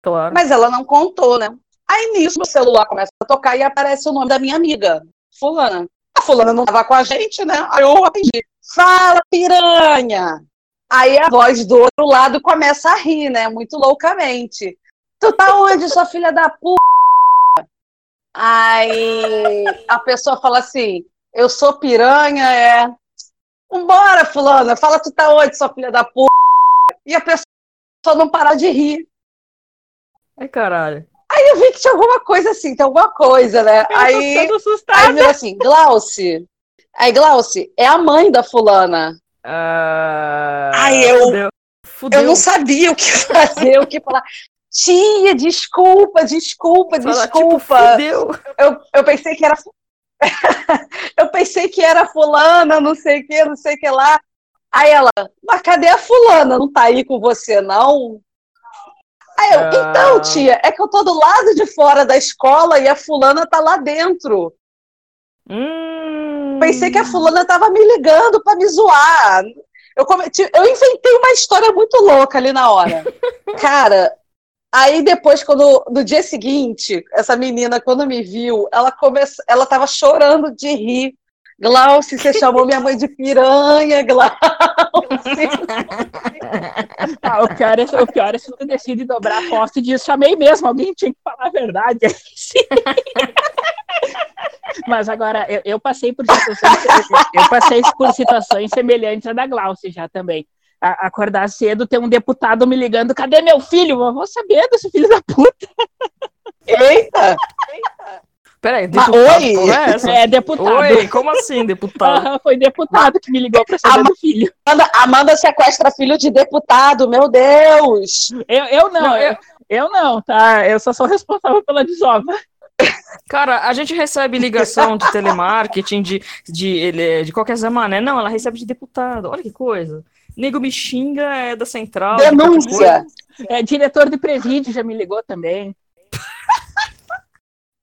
Claro. Mas ela não contou, né? Aí nisso, meu celular começa a tocar e aparece o nome da minha amiga, Fulana. A fulana não tava com a gente, né? Aí eu atendi. Fala, piranha! Aí a voz do outro lado começa a rir, né? Muito loucamente. Tu tá onde, sua filha da puta? Aí a pessoa fala assim: Eu sou piranha, é. Vambora, fulana, fala tu tá onde, sua filha da puta? E a pessoa não para de rir. Ai, caralho. Aí eu vi que tinha alguma coisa assim, tem alguma coisa, né? Eu Aí, aí vira assim, Glauce. Aí, Glauce, é a mãe da fulana. Ah, Ai, eu- Fudeu. Fudeu. Eu não sabia o que fazer, o que falar. Tia, desculpa, desculpa, Fala, desculpa. Tipo, eu, eu pensei que era. eu pensei que era fulana, não sei o que, não sei o que lá. Aí ela, mas cadê a fulana? Não tá aí com você, não? Aí eu, Ah. então, tia, é que eu tô do lado de fora da escola e a fulana tá lá dentro. Hum. Pensei que a fulana tava me ligando pra me zoar. Eu, cometi, eu inventei uma história muito louca ali na hora. Cara, aí depois, quando no dia seguinte, essa menina, quando me viu, ela começou, ela tava chorando de rir. Glauce, você chamou minha mãe de piranha, Glauce. Ah, o, pior é, o pior é se tu decide dobrar a posse e diz, chamei mesmo, alguém tinha que falar a verdade. Mas agora, eu, eu passei por situações, eu, eu passei por situações semelhantes à da Glauce já também. A- acordar cedo, ter um deputado me ligando, cadê meu filho? Eu vou saber desse filho da puta. Eita! Peraí, Mas, deputado, oi? é essa? É, deputado. Oi, como assim, deputado? Ah, foi deputado que me ligou pra saber do filho. Amanda, Amanda sequestra filho de deputado, meu Deus! Eu, eu não, Não, eu, eu não, tá? Eu só sou responsável pela desova. Cara, a gente recebe ligação de telemarketing, de, de, ele- de qualquer Zé Mané. Não, ela recebe de deputado. Olha que coisa. Nego me xinga, é da central. Denúncia! É, diretor de presídio já me ligou também.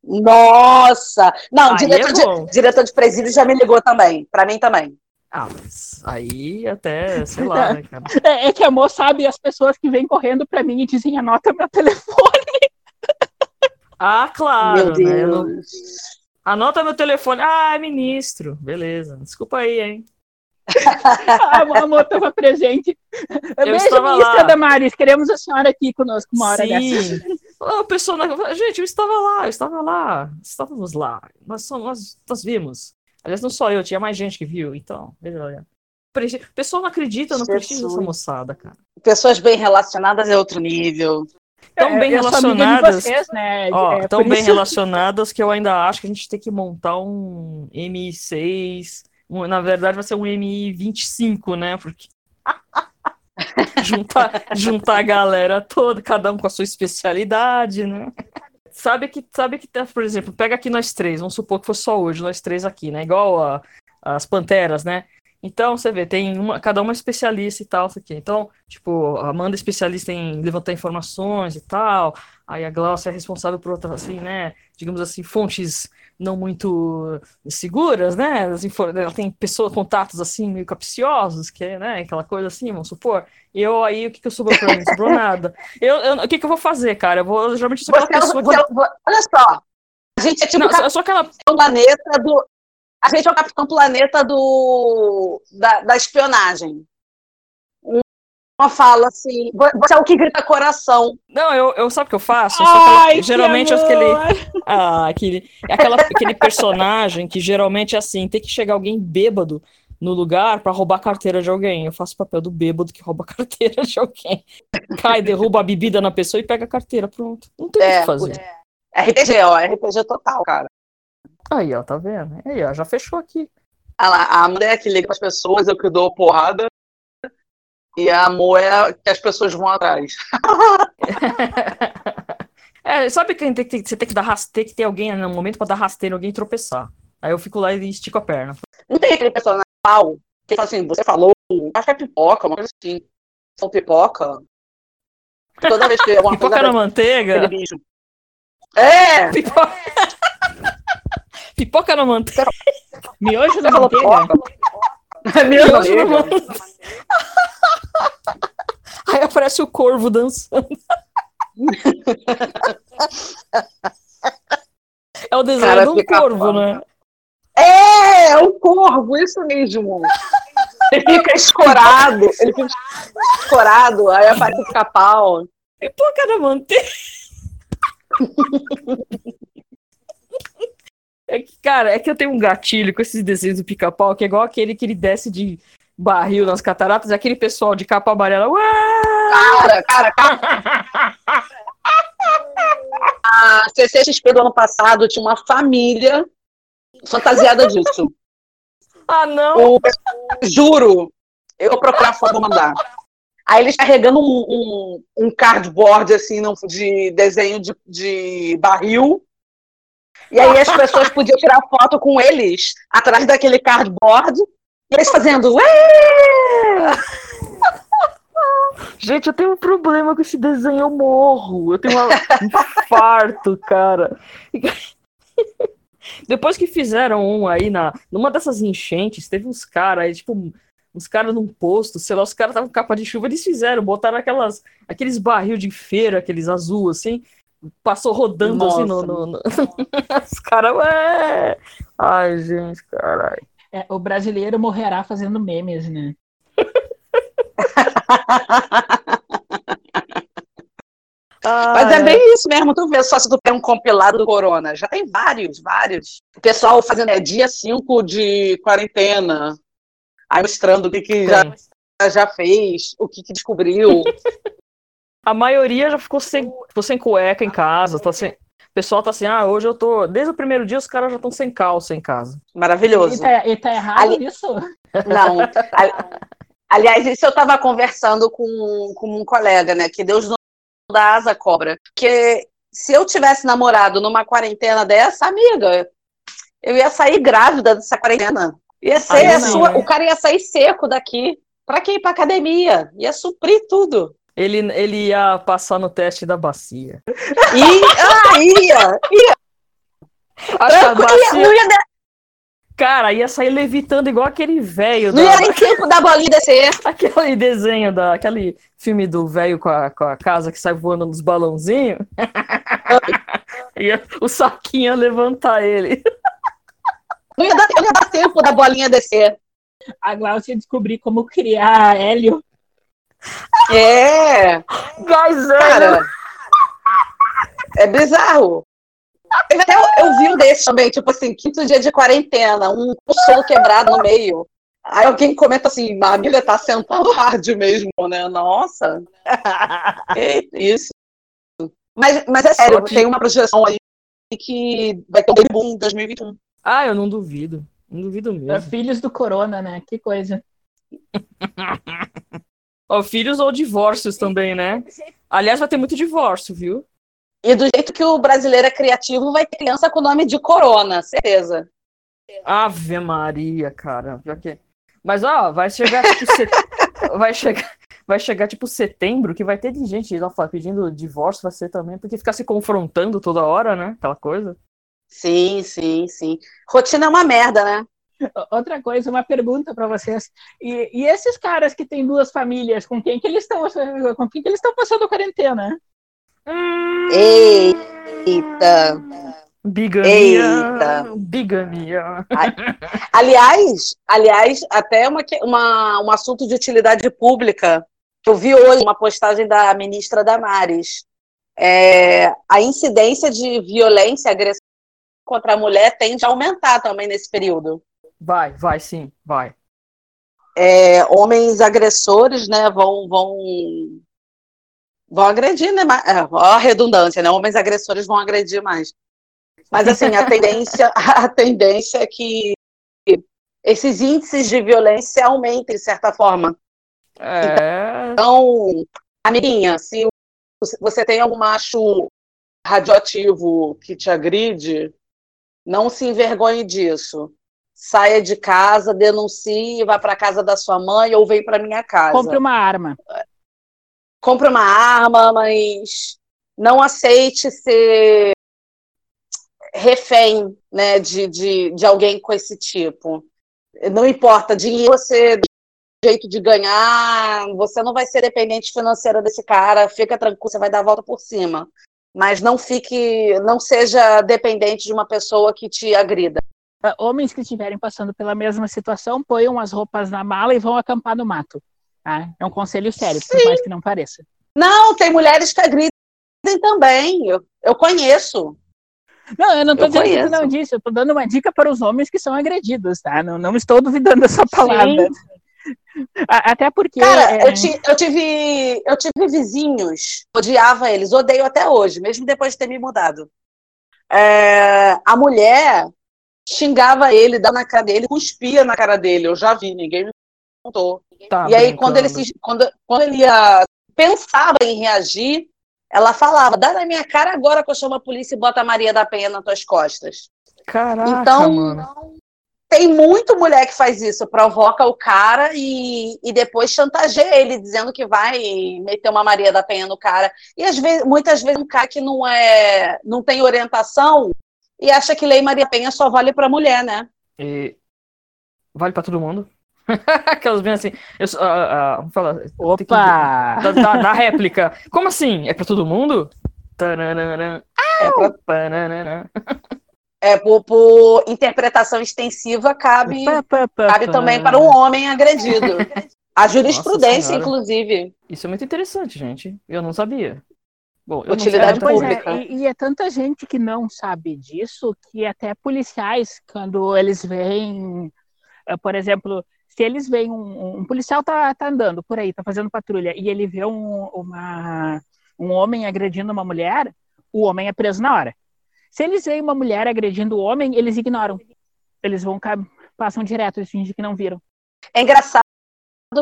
Nossa! Não, Aí diretor, é de, diretor de presídio já me ligou também. Pra mim também. Ah, mas aí até, sei lá, né, cara? É, é que a moça sabe as pessoas que vêm correndo pra mim e dizem anota meu telefone. Ah, claro, meu né? Eu não- Deus. Anota meu telefone. Ah, é ministro. Beleza. Desculpa aí, hein? A, a moça estava presente. Beijo, estava ministra lá. Damares. Queremos a senhora aqui conosco uma hora dessa. Sim. Ô, pessoa, na- gente, eu estava lá, eu estava lá, estávamos lá. Nós, somos, nós, nós vimos. Aliás, não só eu, tinha mais gente que viu, então, veja lá. Pre- O pessoal não acredita no prestígio dessa moçada, cara. Pessoas bem relacionadas é outro nível. Tão É, bem eu de relacionadas. vocês, né? Ó, É, tão bem isso- relacionadas que eu ainda acho que a gente tem que montar um MI6. Na verdade, vai ser um MI25, né? Porque. juntar, juntar a galera toda, cada um com a sua especialidade, né? Sabe que, sabe que, por exemplo, pega aqui nós três, vamos supor que fosse só hoje, nós três aqui, né? Igual a- as panteras, né? Então, você vê, tem uma, cada uma é especialista e tal, isso aqui. Então, tipo, a Amanda é especialista em levantar informações e tal, aí a Glaucia é responsável por outras, assim, né? Digamos assim, fontes não muito seguras, né? As info- Ela tem pessoas, contatos, assim, meio capciosos, que é, né? Aquela coisa assim, vamos supor. Eu aí, o que que sobrou pra mim? Não sobrou nada. Eu, eu- o que que eu vou fazer, cara? Eu vou, eu geralmente sou aquela Você- pessoa que... você- olha só. A gente é tipo Não, o Capitão eu sou aquela Planeta do. A gente é o Capitão Planeta do, da, da espionagem. Uma fala assim, você é o que grita coração. Não, eu, eu sabe o que eu faço? Eu aquela- Ai, geralmente sou aquele, ah, aquele, é aquela, aquele personagem que geralmente é assim, tem que chegar alguém bêbado no lugar pra roubar a carteira de alguém. Eu faço o papel do bêbado que rouba a carteira de alguém. Cai, derruba a bebida na pessoa e pega a carteira, pronto. Não tem o É, que fazer. RPG, ó, RPG total, cara. Aí, ó, tá vendo? Aí, ó, já fechou aqui. Olha lá, a mulher é que liga para as pessoas, eu que dou porrada. E a amor é que as pessoas vão atrás. É, sabe que tem, que- você tem que dar rasteiro, que ter alguém no momento pra dar rasteiro, alguém tropeçar. Aí eu fico lá e estico a perna. Não tem aquele personagem pau que fala assim, você falou, acho que é pipoca, uma coisa assim. São pipoca. Toda vez que alguma Pipoca coisa na manteiga. bicho. É! Pipoca... Pipoca na manteiga. Miojo na manteiga? pipoca? É amiga? manteiga. Aí aparece o corvo dançando. É o desenho Cara, de um fica corvo, foda. né? É, é um corvo, isso mesmo. Ele fica escorado, ele fica escorado, aí aparece o pica-pau. Da manteiga. É que, cara, é que eu tenho um gatilho com esses desenhos do pica-pau, que é igual aquele que ele desce de barril nas cataratas, e aquele pessoal de capa amarela. Ué! Cara, cara, cara. A CCXP do ano passado tinha uma família fantasiada disso. Ah, não! O- juro, eu vou procurar a foto mandar. Aí eles carregando um, um, um cardboard assim, não- de desenho de, de barril. E aí as pessoas podiam tirar foto com eles atrás daquele cardboard. E eles fazendo. Gente, eu tenho um problema com esse desenho, eu morro. Eu tenho uma- um infarto, cara. Depois que fizeram um aí na, numa dessas enchentes, teve uns caras tipo, uns caras num posto, sei lá, os caras estavam com capa de chuva, eles fizeram, botaram aquelas, aqueles barril de feira, aqueles azul, assim, passou rodando assim no. Nossa. no- no- Os caras, ué! Ai, gente, caralho. É, o brasileiro morrerá fazendo memes, né? Mas é bem isso mesmo, tu vê só se tu tem um compilado do Corona. Já tem vários, vários. O pessoal fazendo é, dia 5 de quarentena. Aí mostrando o que, que já, já fez, o que, que descobriu. A maioria já ficou sem, ficou sem cueca em casa. Tá sem... O pessoal tá assim, ah, hoje eu tô. Desde o primeiro dia os caras já estão sem calça em casa. E Maravilhoso. tá, e tá errado Ali- isso? Não. a- Aliás, isso eu estava conversando com, com um colega, né? Que Deus não dá asa cobra. Porque se eu tivesse namorado numa quarentena dessa, amiga, eu ia sair grávida dessa quarentena. Ia ser Aí a não, sua- né? O cara ia sair seco daqui. Pra quem ir pra academia? Ia suprir tudo. Ele, ele ia passar no teste da bacia. E ah, ia, Acho que a ia, bacia, não ia, dar- cara, ia sair levitando igual aquele velho não da, ia nem tempo da bolinha descer. aquele desenho da aquele filme do velho com a, com a casa que sai voando nos balãozinhos. Ia- o saquinho ia levantar ele. Não ia, dar, não ia dar tempo da bolinha descer. A Glaucia descobrir como criar hélio. É. Gás Cara, é bizarro. Eu, até, eu vi um desses também, tipo assim, quinto dia de quarentena, um solo quebrado no meio. Aí alguém comenta assim, a amiga tá sentando hard mesmo, né? Nossa. Que isso. Mas, mas é sério, Sorte. tem uma projeção aí que vai ter um boom em 2021. Ah, eu não duvido. Não duvido É, mesmo. Filhos do Corona, né? Que coisa. Ó, filhos ou divórcios também, né? Aliás, vai ter muito divórcio, viu? E do jeito que o brasileiro é criativo, vai ter criança com o nome de Corona, certeza. Ave Maria, cara. Mas ó, vai chegar tipo set... vai chegar vai chegar tipo setembro que vai ter de gente lá fa- pedindo divórcio, vai ser também, porque ficar se confrontando toda hora, né? Aquela coisa. Sim, sim, sim. Rotina é uma merda, né? Outra coisa, uma pergunta para vocês. E, e esses caras que têm duas famílias, com quem que eles estão, com quem que eles estão passando a quarentena? Eita. Bigamia. Eita. Bigamia. Aliás, aliás, até uma, uma, um assunto de utilidade pública. que Eu vi hoje uma postagem da ministra Damares. É, a incidência de violência e agressão contra a mulher tende a aumentar também nesse período. Vai, vai sim, vai. É, homens agressores, né, vão, vão, vão agredir, né? É, a redundância, né? Homens agressores vão agredir mais. Mas assim, a tendência, a tendência é que esses índices de violência aumentem de certa forma. É. Então, amiguinha, se você tem algum macho radioativo que te agride, não se envergonhe disso. Saia de casa, denuncie, vá para casa da sua mãe ou vem para minha casa. Compre uma arma. Compre uma arma, mas não aceite ser refém né, de, de, de alguém com esse tipo. Não importa, dinheiro você jeito de ganhar, você não vai ser dependente financeira desse cara, fica tranquilo, você vai dar a volta por cima. Mas não fique, não seja dependente de uma pessoa que te agrida. Uh, homens que estiverem passando pela mesma situação ponham as roupas na mala e vão acampar no mato. Tá? É um conselho sério, Sim. por mais que não pareça. Não, tem mulheres que agridem também. Eu, eu conheço. Não, eu não estou dizendo conheço. que não disse, eu estou dando uma dica para os homens que são agredidos, tá? Não, não estou duvidando dessa palavra. Até porque. Cara, é... eu, ti, eu, tive, eu tive vizinhos, odiava eles, odeio até hoje, mesmo depois de ter me mudado. É, a mulher xingava ele, dava na cara dele, cuspia na cara dele. Eu já vi, ninguém me contou. Tá e aí, quando ele, se, quando, quando ele ia, pensava em reagir, ela falava: dá na minha cara agora que eu chamo a polícia e bota a Maria da Penha nas tuas costas. Caraca, então, mano. tem muito mulher que faz isso, provoca o cara e, e depois chantageia ele, dizendo que vai meter uma Maria da Penha no cara. E às vezes, muitas vezes um cara que não é, não tem orientação e acha que Lei Maria Penha só vale para mulher, né? E vale para todo mundo? Aquelas bem assim. Eu, uh, uh, vamos falar. Opa! Que, da, da, da, réplica. Como assim? É para todo mundo? É, pra... é por, por, interpretação extensiva, cabe, cabe também para um homem agredido. A jurisprudência, inclusive. Isso é muito interessante, gente. Eu não sabia. Bom, Utilidade não pública. É, e, e, é tanta gente que não sabe disso que até policiais, quando eles veem, eh, por exemplo, se eles veem um, um policial tá, tá andando por aí, tá fazendo patrulha, e ele vê um, uma, um homem agredindo uma mulher, o homem é preso na hora. Se eles veem uma mulher agredindo o homem, eles ignoram. Eles vão passam direto, eles fingem que não viram. É engraçado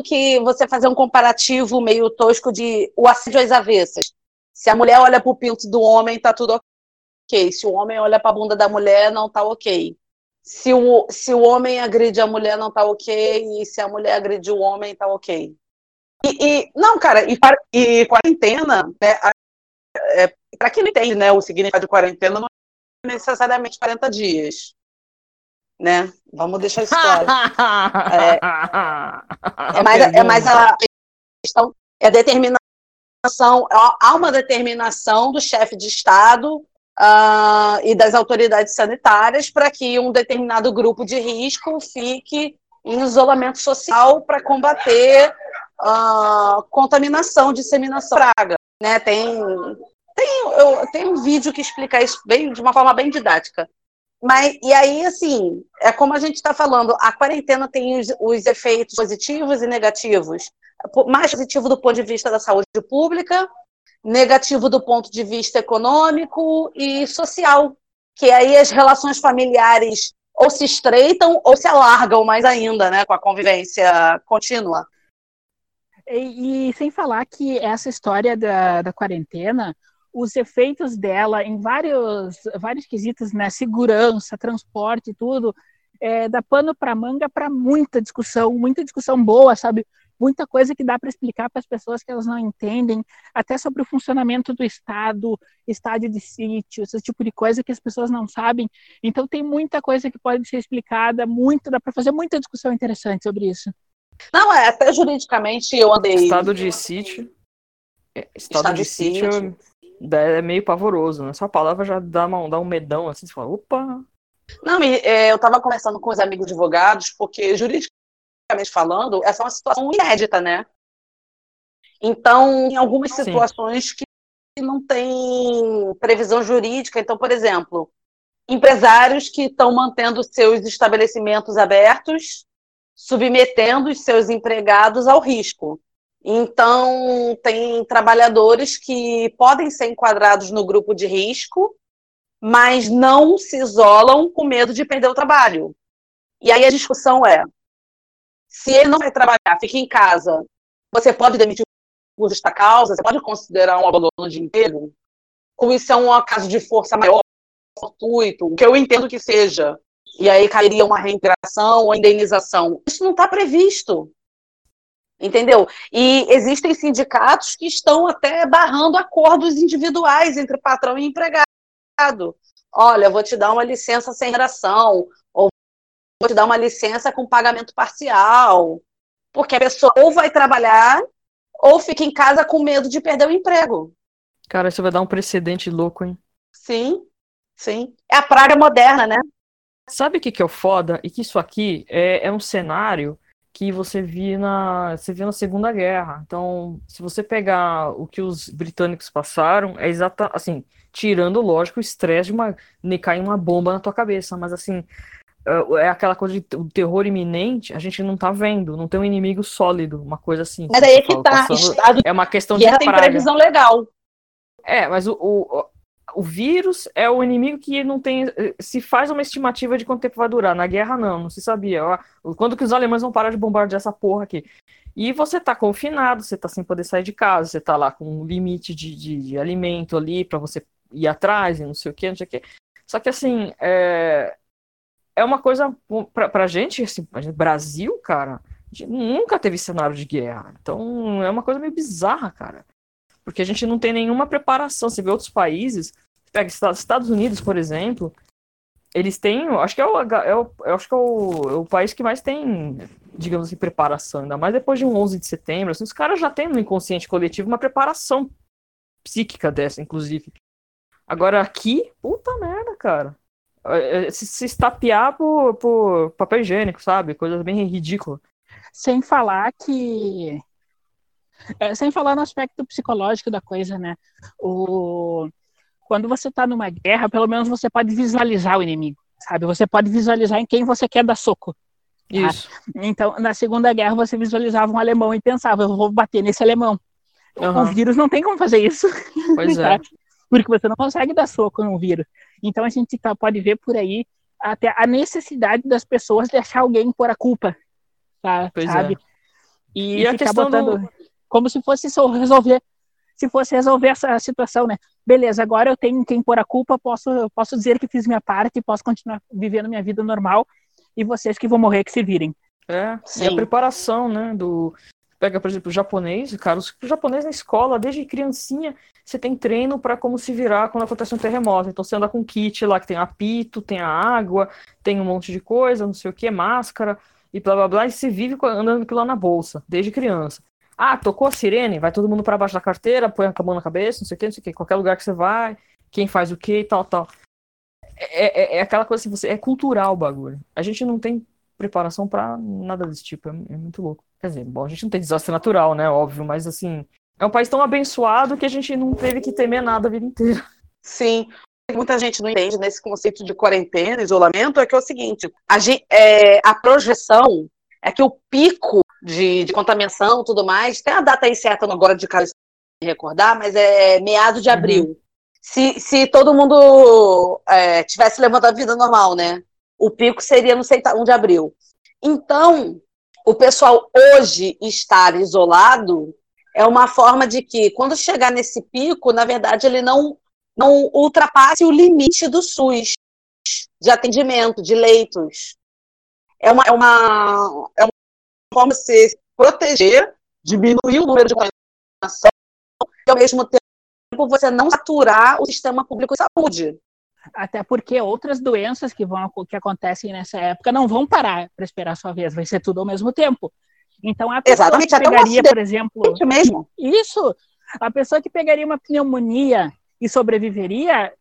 que você fazer um comparativo meio tosco de o assédio às avessas. Se a mulher olha para o pinto do homem, tá tudo ok. Se o homem olha para a bunda da mulher, não tá ok. Se o, se o homem agride a mulher, não tá ok. E se a mulher agride o homem, tá ok. E, e não, cara, e, e quarentena, né, é, para quem não entende, né, o significado de quarentena não é necessariamente 40 dias. Né? Vamos deixar isso claro. é, é, mais, é mais a questão, é determinar há uma determinação do chefe de Estado uh, e das autoridades sanitárias para que um determinado grupo de risco fique em isolamento social para combater uh, contaminação, disseminação praga. Né? Tem, tem, eu, tem um vídeo que explica isso bem, de uma forma bem didática. Mas, e aí, assim, é como a gente está falando, a quarentena tem os, os efeitos positivos e negativos mais positivo do ponto de vista da saúde pública, negativo do ponto de vista econômico e social, que aí as relações familiares ou se estreitam ou se alargam mais ainda, né, com a convivência contínua. E, e sem falar que essa história da, da quarentena, os efeitos dela em vários, vários quesitos, né, segurança, transporte, tudo, é, dá pano para manga para muita discussão, muita discussão boa, sabe? muita coisa que dá para explicar para as pessoas que elas não entendem, até sobre o funcionamento do Estado, estádio de sítio, esse tipo de coisa que as pessoas não sabem. Então tem muita coisa que pode ser explicada, muito, dá para fazer muita discussão interessante sobre isso. Não, é, até juridicamente eu andei. Estado de sítio. É, estado, estado de, de sítio, sítio é meio pavoroso, né? Só a palavra já dá, uma, dá um medão assim, você fala, opa, não, é, eu estava conversando com os amigos advogados, porque juridicamente falando, essa é uma situação inédita, né? Então, em algumas situações Sim. que não tem previsão jurídica, então, por exemplo, empresários que estão mantendo seus estabelecimentos abertos, submetendo os seus empregados ao risco. Então, tem trabalhadores que podem ser enquadrados no grupo de risco, mas não se isolam com medo de perder o trabalho. E aí a discussão é: se ele não vai trabalhar, fica em casa, você pode demitir por justa causa? Você pode considerar um abandono de emprego? Ou isso é um caso de força maior, fortuito, que eu entendo que seja? E aí cairia uma reintegração ou indenização. Isso não está previsto. Entendeu? E existem sindicatos que estão até barrando acordos individuais entre patrão e empregado. Olha, vou te dar uma licença sem geração, vou te dar uma licença com pagamento parcial. Porque a pessoa ou vai trabalhar ou fica em casa com medo de perder o emprego. Cara, isso vai dar um precedente louco, hein? Sim, sim. É a praga moderna, né? Sabe o que, que é o foda? E que isso aqui é, é um cenário que você via na, você via na Segunda Guerra. Então, se você pegar o que os britânicos passaram, é exata, assim, tirando, lógico, o estresse de uma, de cair uma bomba na tua cabeça, mas assim, é, é aquela coisa de o terror iminente, a gente não tá vendo, não tem um inimigo sólido, uma coisa assim. Mas aí é que tá, estado é uma questão de tem previsão legal. É, mas o, o, o vírus é o inimigo que não tem. Se faz uma estimativa de quanto tempo vai durar. Na guerra, não, não se sabia. Quando que os alemães vão parar de bombardear essa porra aqui? E você tá confinado, você tá sem poder sair de casa, você tá lá com um limite de, de, de alimento ali para você ir atrás e não sei o que, não sei o que. Só que assim, é, é uma coisa pra, pra gente, assim, Brasil, cara, nunca teve cenário de guerra. Então é uma coisa meio bizarra, cara. Porque a gente não tem nenhuma preparação. Você vê outros países, pega Estados Unidos, por exemplo, eles têm, acho que é o, é o, acho que é o, é o país que mais tem, digamos assim, preparação, ainda mais depois de um 11 de setembro, assim, os caras já têm no inconsciente coletivo uma preparação psíquica dessa, inclusive. Agora aqui, puta merda, cara. É, é, se, se estapear por, por papel higiênico, sabe? Coisa bem ridícula. Sem falar que é, sem falar no aspecto psicológico da coisa, né? O... Quando você está numa guerra, pelo menos você pode visualizar o inimigo, sabe? Você pode visualizar em quem você quer dar soco. Tá? Isso. Então, na Segunda Guerra, você visualizava um alemão e pensava, eu vou bater nesse alemão. Uhum. Com vírus não tem como fazer isso. Pois é. Porque você não consegue dar soco num vírus. Então, a gente tá, pode ver por aí até a necessidade das pessoas de achar alguém por a culpa. Tá, Pois sabe? é. E, E a questão botando do- como se fosse resolver se fosse resolver essa situação, né? Beleza, agora eu tenho quem pôr a culpa, posso posso dizer que fiz minha parte, posso continuar vivendo minha vida normal e vocês que vão morrer que se virem. É, e Sim. a preparação, né, do... Pega, por exemplo, o japonês, cara, os- o japonês na escola, desde criancinha, você tem treino para como se virar quando acontece um terremoto. Então você anda com kit lá que tem apito, tem a água, tem um monte de coisa, não sei o que, máscara e blá blá blá, e se vive com- andando com lá na bolsa, desde criança. Ah, tocou a sirene, vai todo mundo para baixo da carteira, põe a mão na cabeça, não sei o que, não sei o que, qualquer lugar que você vai, quem faz o que e tal, tal. É, é, é aquela coisa assim, você, é cultural o bagulho. A gente não tem preparação pra nada desse tipo, é, é muito louco. Quer dizer, bom, a gente não tem desastre natural, né, óbvio, mas assim, é um país tão abençoado que a gente não teve que temer nada a vida inteira. Sim. Muita gente não entende nesse conceito de quarentena, isolamento, é que é o seguinte: a, gen- é, a projeção é que o pico de, de contaminação e tudo mais, tem a data aí certa agora de caso recordar, mas é meados de Uhum. abril. Se, se todo mundo é, tivesse levantado a vida normal, né? O pico seria no 1 de abril. Então, o pessoal hoje estar isolado é uma forma de que, quando chegar nesse pico, na verdade, ele não, não ultrapasse o limite do SUS de atendimento, de leitos. É uma, é uma, é uma forma de se proteger, diminuir o número de contaminação e, ao mesmo tempo, você não saturar o sistema público de saúde. Até porque outras doenças que vão que acontecem nessa época não vão parar para esperar a sua vez, vai ser tudo ao mesmo tempo. Então a pessoa Exatamente, que pegaria, por exemplo, Isso mesmo. isso, a pessoa que pegaria uma pneumonia e sobreviveria,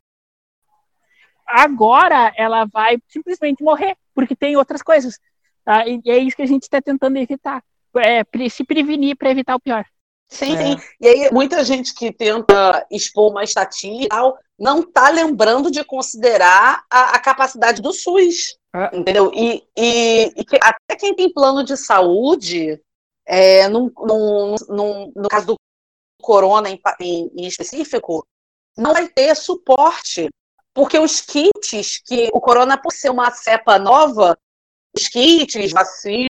agora ela vai simplesmente morrer, porque tem outras coisas. Tá? E é isso que a gente está tentando evitar. É, se prevenir para evitar o pior. Sim, É. sim. E aí, muita gente que tenta expor uma estatística e tal, não está lembrando de considerar a, a capacidade do SUS. É. Entendeu? E, e, e que até quem tem plano de saúde, é, num, num, num- no caso do corona em, em- em específico, não vai ter suporte. Porque os kits, que o corona, por ser uma cepa nova, os kits, vacinas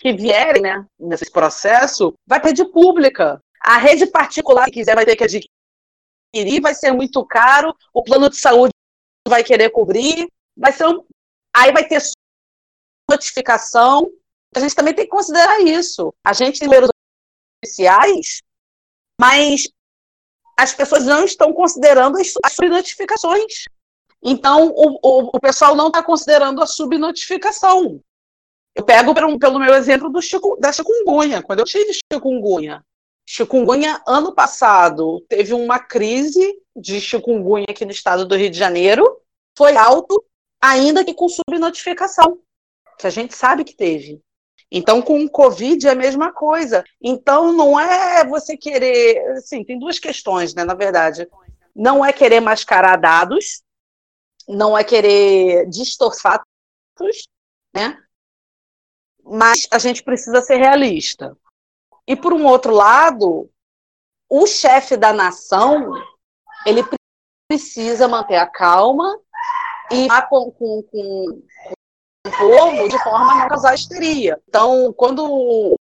que vierem né, nesse processo, vai ter de pública. A rede particular, que quiser, vai ter que adquirir, vai ser muito caro, o plano de saúde vai querer cobrir, vai ser um... aí vai ter notificação. A gente também tem que considerar isso. A gente tem números oficiais, mas as pessoas não estão considerando as, as subnotificações. Então, o, o, o pessoal não está considerando a subnotificação. Eu pego pelo, pelo meu exemplo do chiku, da chikungunya. Quando eu tive chikungunya, chikungunya ano passado teve uma crise de chikungunya aqui no estado do Rio de Janeiro, foi alto, ainda que com subnotificação, que a gente sabe que teve. Então, com o Covid é a mesma coisa. Então, não é você querer. Assim, tem duas questões, né, na verdade. Não é querer mascarar dados, não é querer distorcer fatos, né? Mas a gente precisa ser realista. E, por um outro lado, o chefe da nação, ele precisa manter a calma e com, com, com, povo de forma a não causar histeria. Então, quando o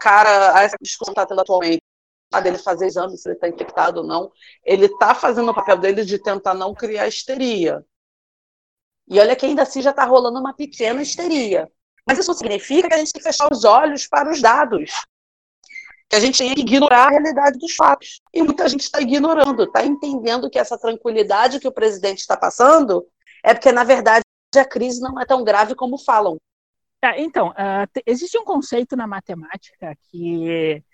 cara, essa discussão está tendo atualmente, a dele fazer exame se ele está infectado ou não, ele está fazendo o papel dele de tentar não criar histeria. E olha que ainda assim já está rolando uma pequena histeria. Mas isso significa que a gente tem que fechar os olhos para os dados. Que a gente tem que ignorar a realidade dos fatos. E muita gente está ignorando, está entendendo que essa tranquilidade que o presidente está passando é porque, na verdade, a crise não é tão grave como falam. É, então, uh, existe um conceito na matemática que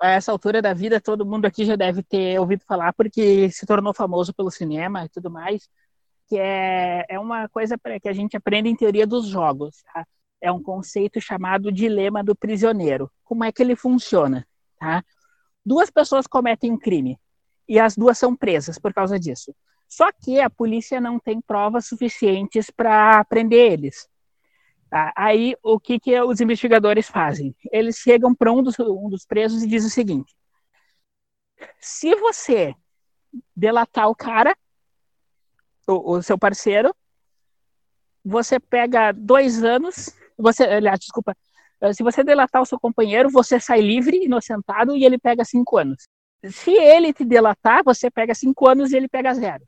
a essa altura da vida todo mundo aqui já deve ter ouvido falar porque se tornou famoso pelo cinema e tudo mais, que é, é uma coisa que a gente aprende em teoria dos jogos. Tá? É um conceito chamado dilema do prisioneiro. Como é que ele funciona? Tá? Duas pessoas cometem um crime e as duas são presas por causa disso. Só que a polícia não tem provas suficientes para prender eles. Tá? Aí, o que, que os investigadores fazem? Eles chegam para um dos, um dos presos e dizem o seguinte: se você delatar o cara, o, o seu parceiro, você pega dois anos. Você, aliás, desculpa. Se você delatar o seu companheiro, você sai livre, inocentado, e ele pega cinco anos. Se ele te delatar, você pega cinco anos e ele pega zero.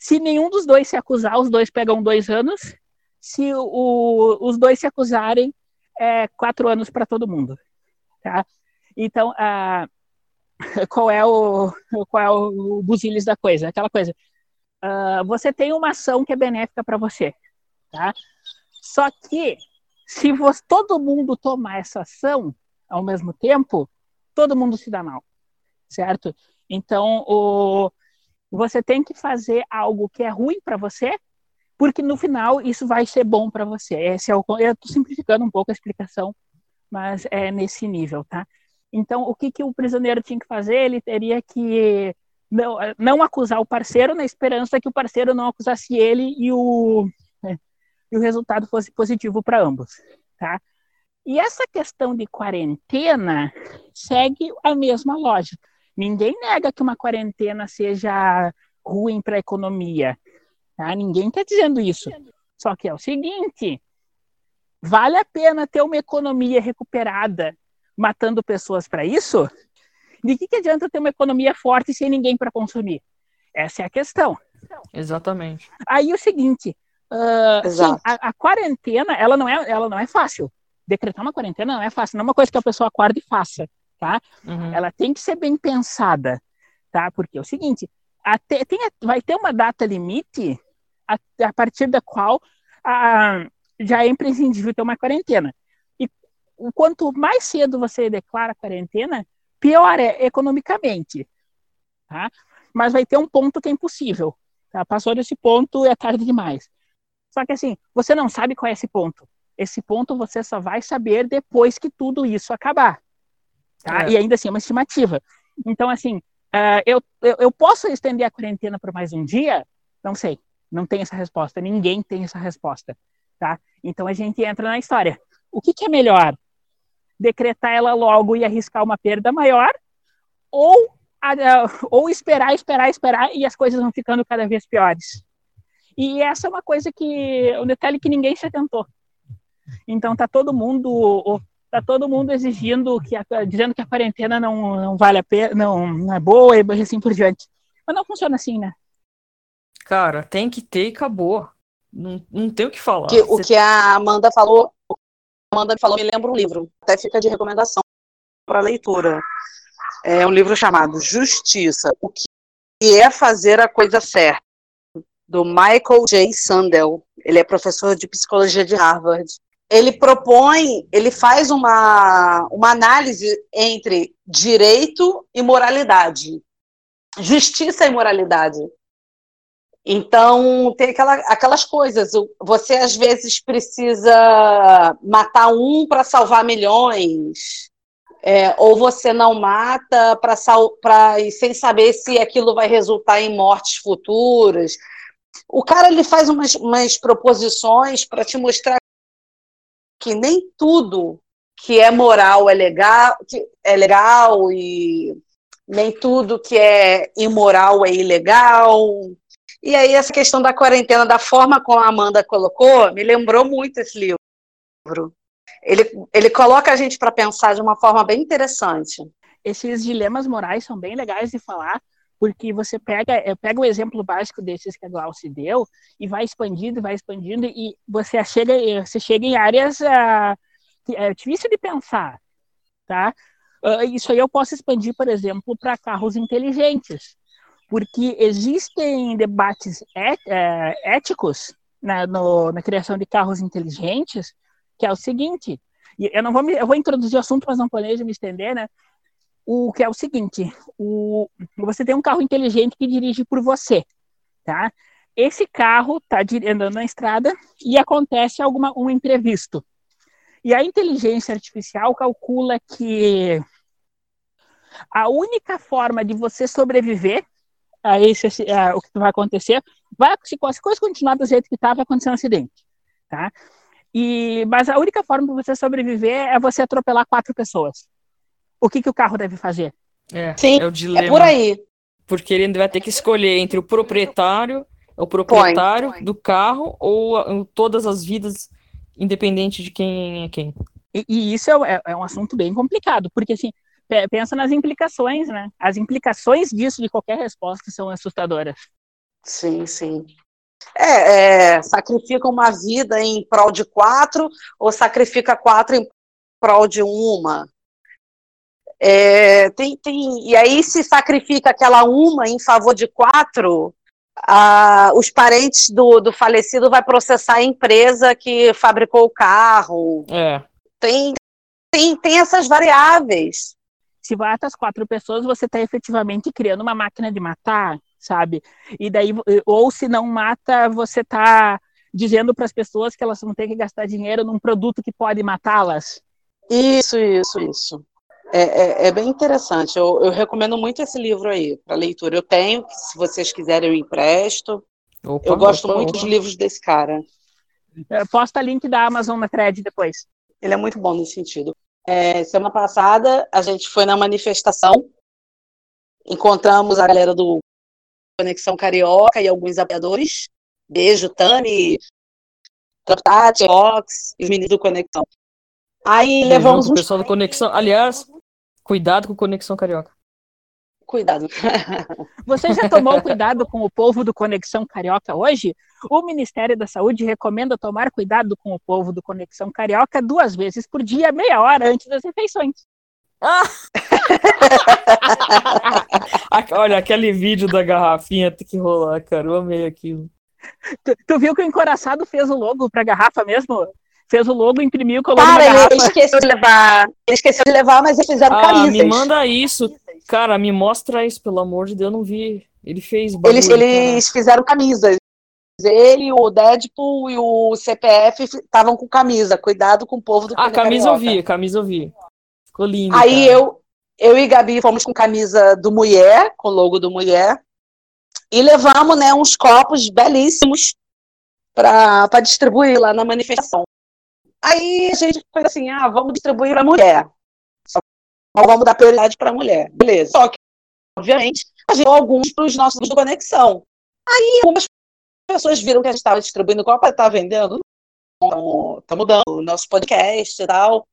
Se nenhum dos dois se acusar, os dois pegam dois anos. Se o, os dois se acusarem, é quatro anos para todo mundo. Tá? Então, a, qual é o qual é o buzilis da coisa? Aquela coisa. Uh, você tem uma ação que é benéfica para você, tá? Só que se você, todo mundo tomar essa ação ao mesmo tempo, todo mundo se dá mal, certo? Então, o, você tem que fazer algo que é ruim para você, porque no final isso vai ser bom para você. Esse é o, eu estou simplificando um pouco a explicação, mas é nesse nível, tá? Então, o que, que o prisioneiro tinha que fazer? Ele teria que não, não acusar o parceiro na esperança que o parceiro não acusasse ele e o, né, e o resultado fosse positivo para ambos, tá? E essa questão de quarentena segue a mesma lógica. Ninguém nega que uma quarentena seja ruim para a economia. Tá? Ninguém está dizendo isso. Só que é o seguinte: vale a pena ter uma economia recuperada matando pessoas para isso? De que, que adianta ter uma economia forte sem ninguém para consumir? Essa é a questão. Exatamente. Aí o seguinte, uh, sim, a, a, quarentena ela não é, ela não é fácil. Decretar uma quarentena não é fácil. Não é uma coisa que a pessoa acorda e faça tá? Uhum. Ela tem que ser bem pensada, tá? Porque é o seguinte, até, tem, vai ter uma data limite a, a partir da qual a, já é imprescindível ter uma quarentena. E quanto mais cedo você declara a quarentena, pior é economicamente, tá? Mas vai ter um ponto que é impossível. Tá? Passou desse ponto, é tarde demais. Só que assim, você não sabe qual é esse ponto. Esse ponto você só vai saber depois que tudo isso acabar. Tá? É. E ainda assim é uma estimativa. Então, assim, uh, eu, eu, eu, posso estender a quarentena por mais um dia? Não sei. Não tem essa resposta. Ninguém tem essa resposta. Tá? Então a gente entra na história. O que, que é melhor? Decretar ela logo e arriscar uma perda maior? Ou, uh, ou esperar, esperar, esperar e as coisas vão ficando cada vez piores? E essa é uma coisa que, um detalhe que ninguém se atentou. Então tá todo mundo tá todo mundo exigindo que a, dizendo que a quarentena não, não vale a pena, não, não é boa e assim por diante. Mas não funciona assim, né? Cara, tem que ter e acabou. Não, não tem o que falar. Que, Você... O que a Amanda falou, a Amanda falou, me lembra um livro, até fica de recomendação para leitura. É um livro chamado Justiça, o que é fazer a coisa certa, do Michael J. Sandel. Ele é professor de psicologia de Harvard ele propõe, ele faz uma, uma análise entre direito e moralidade, justiça e moralidade. Então, tem aquela, aquelas coisas. Você, às vezes, precisa matar um para salvar milhões. É, ou você não mata para sem saber se aquilo vai resultar em mortes futuras. O cara ele faz umas, umas proposições para te mostrar que nem tudo que é moral é legal, é legal e nem tudo que é imoral é ilegal. E aí essa questão da quarentena, da forma como a Amanda colocou, me lembrou muito esse livro. Ele, ele coloca a gente para pensar de uma forma bem interessante. Esses dilemas morais são bem legais de falar, porque você pega, pega o exemplo básico desses que a Glauci deu e vai expandindo, vai expandindo e você chega, você chega em áreas uh, é difícil de pensar, tá? Uh, isso aí eu posso expandir, por exemplo, para carros inteligentes, porque existem debates é, é, éticos na, no, na criação de carros inteligentes, que é o seguinte, eu não vou me, eu vou introduzir o assunto, mas não planejo me estender, né? O que é o seguinte, o, você tem um carro inteligente que dirige por você, tá? Esse carro está andando na estrada e acontece alguma um imprevisto. E a inteligência artificial calcula que a única forma de você sobreviver a esse a, o que vai acontecer vai se as coisas continuar do jeito que está vai acontecer um acidente, tá? E mas a única forma de você sobreviver é você atropelar quatro pessoas. O que que o carro deve fazer? É, Sim, é o dilema. É por aí. Porque ele vai ter que escolher entre o proprietário, o proprietário Põe. do carro ou todas as vidas independente de quem é quem. E, e isso é, é, é, um assunto bem complicado, porque assim, pensa nas implicações, né? As implicações disso, de qualquer resposta, são assustadoras. Sim, sim. É, é, sacrifica uma vida em prol de quatro ou sacrifica quatro em prol de uma. É, tem, tem, e aí se sacrifica aquela uma em favor de quatro, ah, os parentes do, do falecido vai processar a empresa que fabricou o carro. É. Tem, tem, tem essas variáveis. Se mata as quatro pessoas, você está efetivamente criando uma máquina de matar, sabe? E daí, ou se não mata, você está dizendo para as pessoas que elas vão ter que gastar dinheiro num produto que pode matá-las. Isso, isso, isso. É, é, é, bem interessante. Eu, eu, recomendo muito esse livro aí para leitura. Eu tenho, se vocês quiserem, eu empresto. Opa, eu gosto opa, muito opa. dos livros desse cara. Posta link da Amazon na thread depois. Ele é muito bom nesse sentido. É, semana passada, a gente foi na manifestação, encontramos a galera do Conexão Carioca e alguns apoiadores. Beijo, Tani, Tati, Ox e os meninos do Conexão. Aí levamos o pessoal do Conexão. Aliás, Cuidado com Conexão Carioca. Cuidado. Você já tomou cuidado com o povo do Conexão Carioca hoje? O Ministério da Saúde recomenda tomar cuidado com o povo do Conexão Carioca duas vezes por dia, meia hora antes das refeições. Ah! Olha, aquele vídeo da garrafinha tem que rolar, cara. Eu amei aquilo. Tu, tu viu que o Encoraçado fez o logo pra garrafa mesmo? Fez o logo, imprimiu, colocou Cara, ele esqueceu de levar. Ele esqueceu de levar, mas eles fizeram ah, camisas. me manda isso. Cara, me mostra isso, pelo amor de Deus, eu não vi. Ele fez bagulho, Eles, eles fizeram camisas. Ele, o Deadpool e o CPF estavam com camisa. Cuidado com o povo do Ah, camisa Carioca. eu vi, camisa eu vi. Ficou lindo. Aí cara. eu, eu e Gabi fomos com camisa do Mulher, com o logo do Mulher. E levamos né, uns copos belíssimos para distribuir lá na manifestação. Aí a gente foi assim, ah, vamos distribuir para mulher. Só vamos dar prioridade para mulher. Beleza. Só que, obviamente, a gente deu alguns para os nossos do Conexão. Aí algumas pessoas viram que a gente estava distribuindo Copa, estava vendendo. Tá mudando o nosso podcast e tal.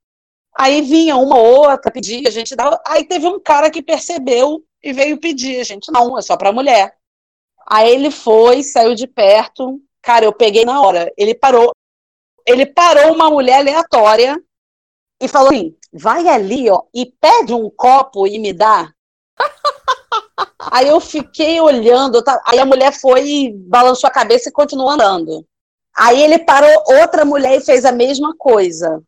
Aí vinha uma outra, pedia, a gente dava. Aí teve um cara que percebeu e veio pedir. A gente, não, é só para mulher. Aí ele foi, saiu de perto. Cara, eu peguei na hora. Ele parou ele parou uma mulher aleatória e falou assim: vai ali, ó, e pede um copo e me dá. Aí eu fiquei olhando, tá? aí a mulher foi e balançou a cabeça e continuou andando. Aí ele parou outra mulher e fez a mesma coisa.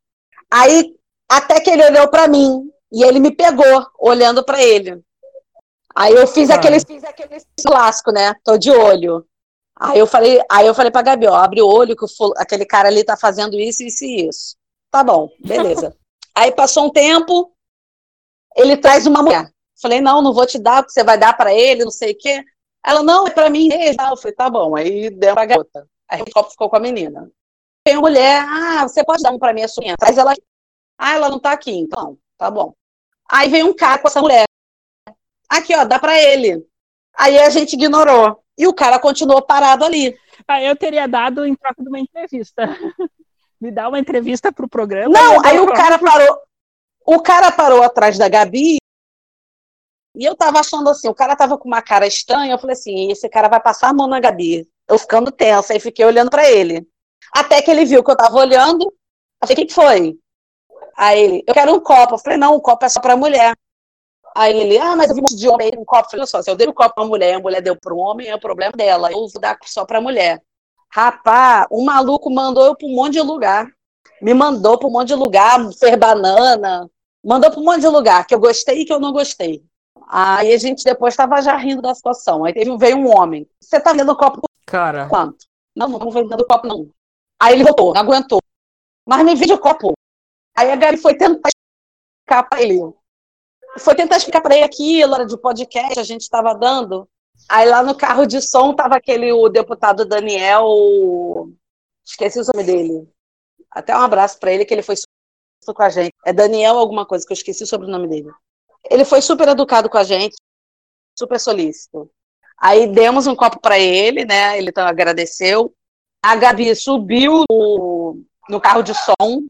Aí até que ele olhou para mim e ele me pegou olhando para ele. Aí eu fiz aquele, fiz aquele clássico, né? Tô de olho. Aí eu falei, aí eu falei pra Gabi, ó, abre o olho que o aquele cara ali tá fazendo isso, isso e isso. Tá bom, beleza. aí passou um tempo, ele traz uma mulher. Falei, não, não vou te dar, porque você vai dar pra ele, não sei o quê. Ela, não, é pra mim mesmo. Eu falei, tá bom. Aí deu pra garota. Aí o copo ficou com a menina. Tem uma mulher, ah, você pode dar um pra minha sobrinha? Traz ela. Ah, ela não tá aqui, então, tá bom. Aí veio um cara com essa mulher. Aqui, ó, dá pra ele. Aí a gente ignorou. E o cara continuou parado ali. Ah, eu teria dado em troca de uma entrevista. Me dá uma entrevista pro programa. Não, aí o cara parou. O cara parou atrás da Gabi. E eu tava achando assim, o cara tava com uma cara estranha. Eu falei assim, esse cara vai passar a mão na Gabi. Eu ficando tensa, aí fiquei olhando pra ele. Até que ele viu que eu tava olhando. Eu falei, o que, que foi? Aí ele, eu quero um copo. Eu falei, não, um copo é só pra mulher. Aí ele, ah, mas eu vi um monte de homem um copo. Olha só, se eu dei um copo pra mulher e a mulher deu pro homem, é o problema dela. Eu vou dar só pra mulher. Rapaz, o maluco mandou eu pra um monte de lugar. Me mandou pra um monte de lugar, fez banana. Mandou pra um monte de lugar, que eu gostei e que eu não gostei. Aí a gente depois tava já rindo da situação. Aí teve, veio um homem. Você tá vendendo copo Cara, quanto? Não, não tô vendendo copo, não. Aí ele voltou, não aguentou. Mas me vende o copo. Aí a Gabi foi tentar explicar pra ele. Foi tentar explicar pra ele aquilo, era de podcast, a gente estava dando. Aí lá no carro de som tava aquele, o deputado Daniel. Esqueci o nome dele. Até um abraço pra ele, que ele foi super com a gente. É Daniel alguma coisa, que eu esqueci o sobrenome dele. Ele foi super educado com a gente, super solícito. Aí demos um copo para ele, né? Ele então agradeceu. A Gabi subiu no, no carro de som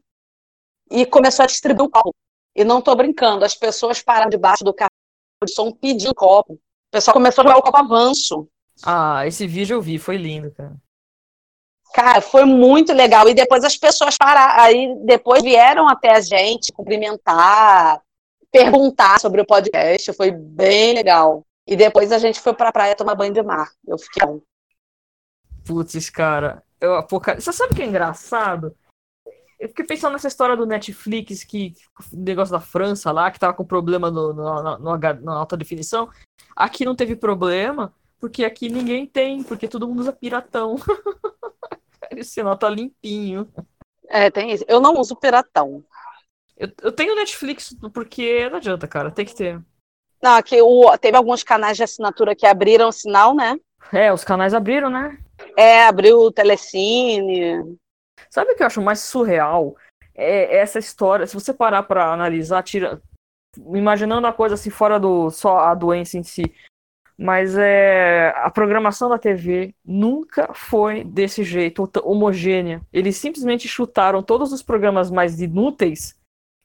e começou a distribuir o copo. E não tô brincando, as pessoas pararam debaixo do carro de som pedindo copo. O pessoal começou a jogar o copo avanço. ah, esse vídeo eu vi, foi lindo, cara. Cara, foi muito legal. E depois as pessoas pararam, aí depois vieram até a gente cumprimentar, perguntar sobre o podcast. Foi bem legal. E depois a gente foi pra praia tomar banho de mar. Eu fiquei. Putz, cara, eu apoca... Você sabe o que é engraçado? Eu fiquei pensando nessa história do Netflix, que negócio da França lá, que tava com problema no, no- no- no na alta definição. Aqui não teve problema, porque aqui ninguém tem, porque todo mundo usa piratão. Esse sinal tá limpinho. É, tem isso. Eu não uso piratão. Eu, eu tenho Netflix porque não adianta, cara, tem que ter. Não, aqui o, teve alguns canais de assinatura que abriram o sinal, né? É, os canais abriram, né? É, abriu o Telecine. Sabe o que eu acho mais surreal? É essa história. Se você parar pra analisar, tira, imaginando a coisa assim fora do só a doença em si, mas é a programação da TV nunca foi desse jeito homogênea. Eles simplesmente chutaram todos os programas mais inúteis,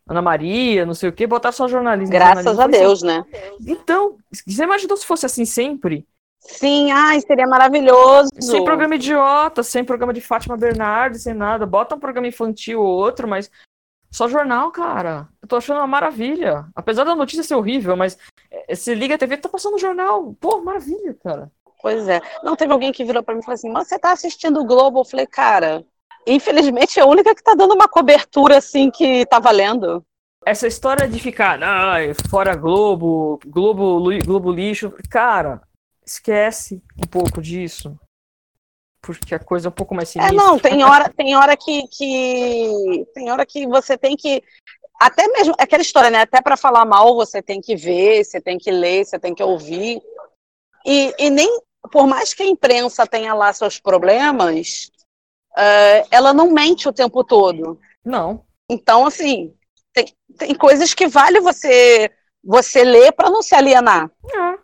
Ana Maria, não sei o que, botaram só jornalismo. Graças jornalismo. a Deus, né? Então, você imaginou se fosse assim sempre? Sim, ai, seria maravilhoso. Sem programa idiota, sem programa de Fátima Bernardes, sem nada. Bota um programa infantil ou outro, mas só jornal, cara. Eu tô achando uma maravilha. Apesar da notícia ser horrível, mas eh, se liga a TV, tá passando jornal. Pô, maravilha, cara. Pois é. Não, teve alguém que virou pra mim e falou assim: Mas você tá assistindo o Globo? Eu falei, cara, infelizmente é a única que tá dando uma cobertura assim que tá valendo. Essa história de ficar, ai, fora Globo, Globo, Globo lixo, cara, esquece um pouco disso. Porque a coisa é um pouco mais É, sinistra. não, tem hora, tem hora que, que tem hora que você tem que até mesmo aquela história, né? Até para falar mal você tem que ver, você tem que ler, você tem que ouvir. E, e nem por mais que a imprensa tenha lá seus problemas, eh, ela não mente o tempo todo. Não. Então, assim, tem, tem coisas que vale você você ler para não se alienar. É.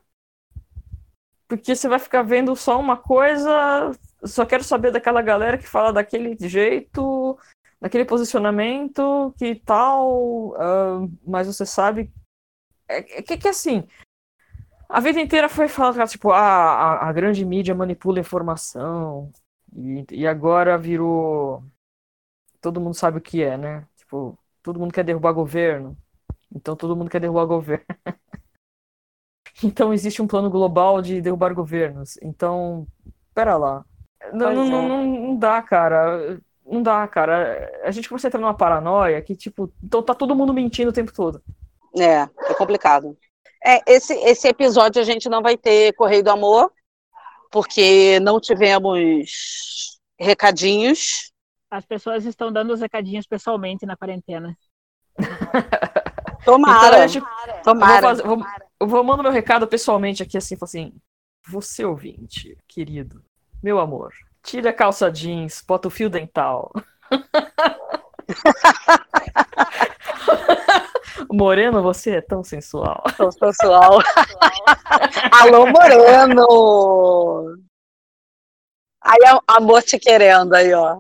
Porque você vai ficar vendo só uma coisa, só quero saber daquela galera que fala daquele jeito, daquele posicionamento, que tal, ah, mas você sabe. É, é que, que assim. A vida inteira foi falar, tipo, a, a, a grande mídia manipula informação, e, e agora virou. Todo mundo sabe o que é, né? Tipo, todo mundo quer derrubar governo, então todo mundo quer derrubar governo. Então existe um plano global de derrubar governos. Então, pera lá. Não, não, é. não, não- dá, cara. Não dá, cara. A gente começa a entrar numa paranoia que, tipo, então tá todo mundo mentindo o tempo todo. É, é complicado. É, esse, esse episódio a gente não vai ter Correio do Amor, porque não tivemos recadinhos. As pessoas estão dando os recadinhos pessoalmente na quarentena. Tomara, Então, eu tomara. vou, fazer- vou- eu vou mandar meu recado pessoalmente aqui, assim, assim. Você ouvinte, querido, meu amor, tira a calça jeans, bota o fio dental. Moreno, você é tão sensual. Então, pessoal. Alô, Moreno! Aí a amor te querendo aí, ó.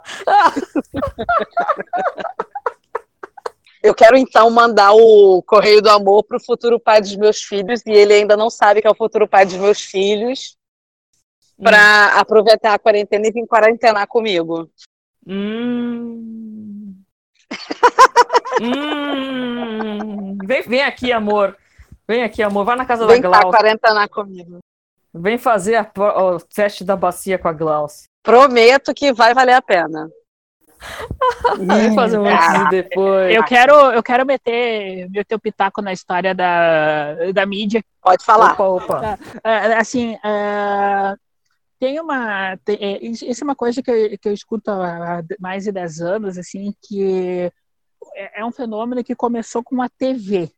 Eu quero então mandar o Correio do Amor pro futuro pai dos meus filhos, e ele ainda não sabe que é o futuro pai dos meus filhos, para aproveitar a quarentena e vir quarentenar comigo. Hum. Hum. Vem, vem aqui, amor. Vem aqui, amor. Vai na casa Vem da Glaucia. quarentenar comigo. Vem fazer a, o teste da bacia com a Glaucia. Prometo que vai valer a pena. Fazer um antes e depois. Eu quero, eu quero meter meu teu pitaco na história da, da mídia. Pode falar. Opa, opa. Ah, assim, ah, tem uma. tem- é, isso é uma coisa que eu, que eu escuto há mais de 10 anos, assim, que é, é um fenômeno que começou com a TV,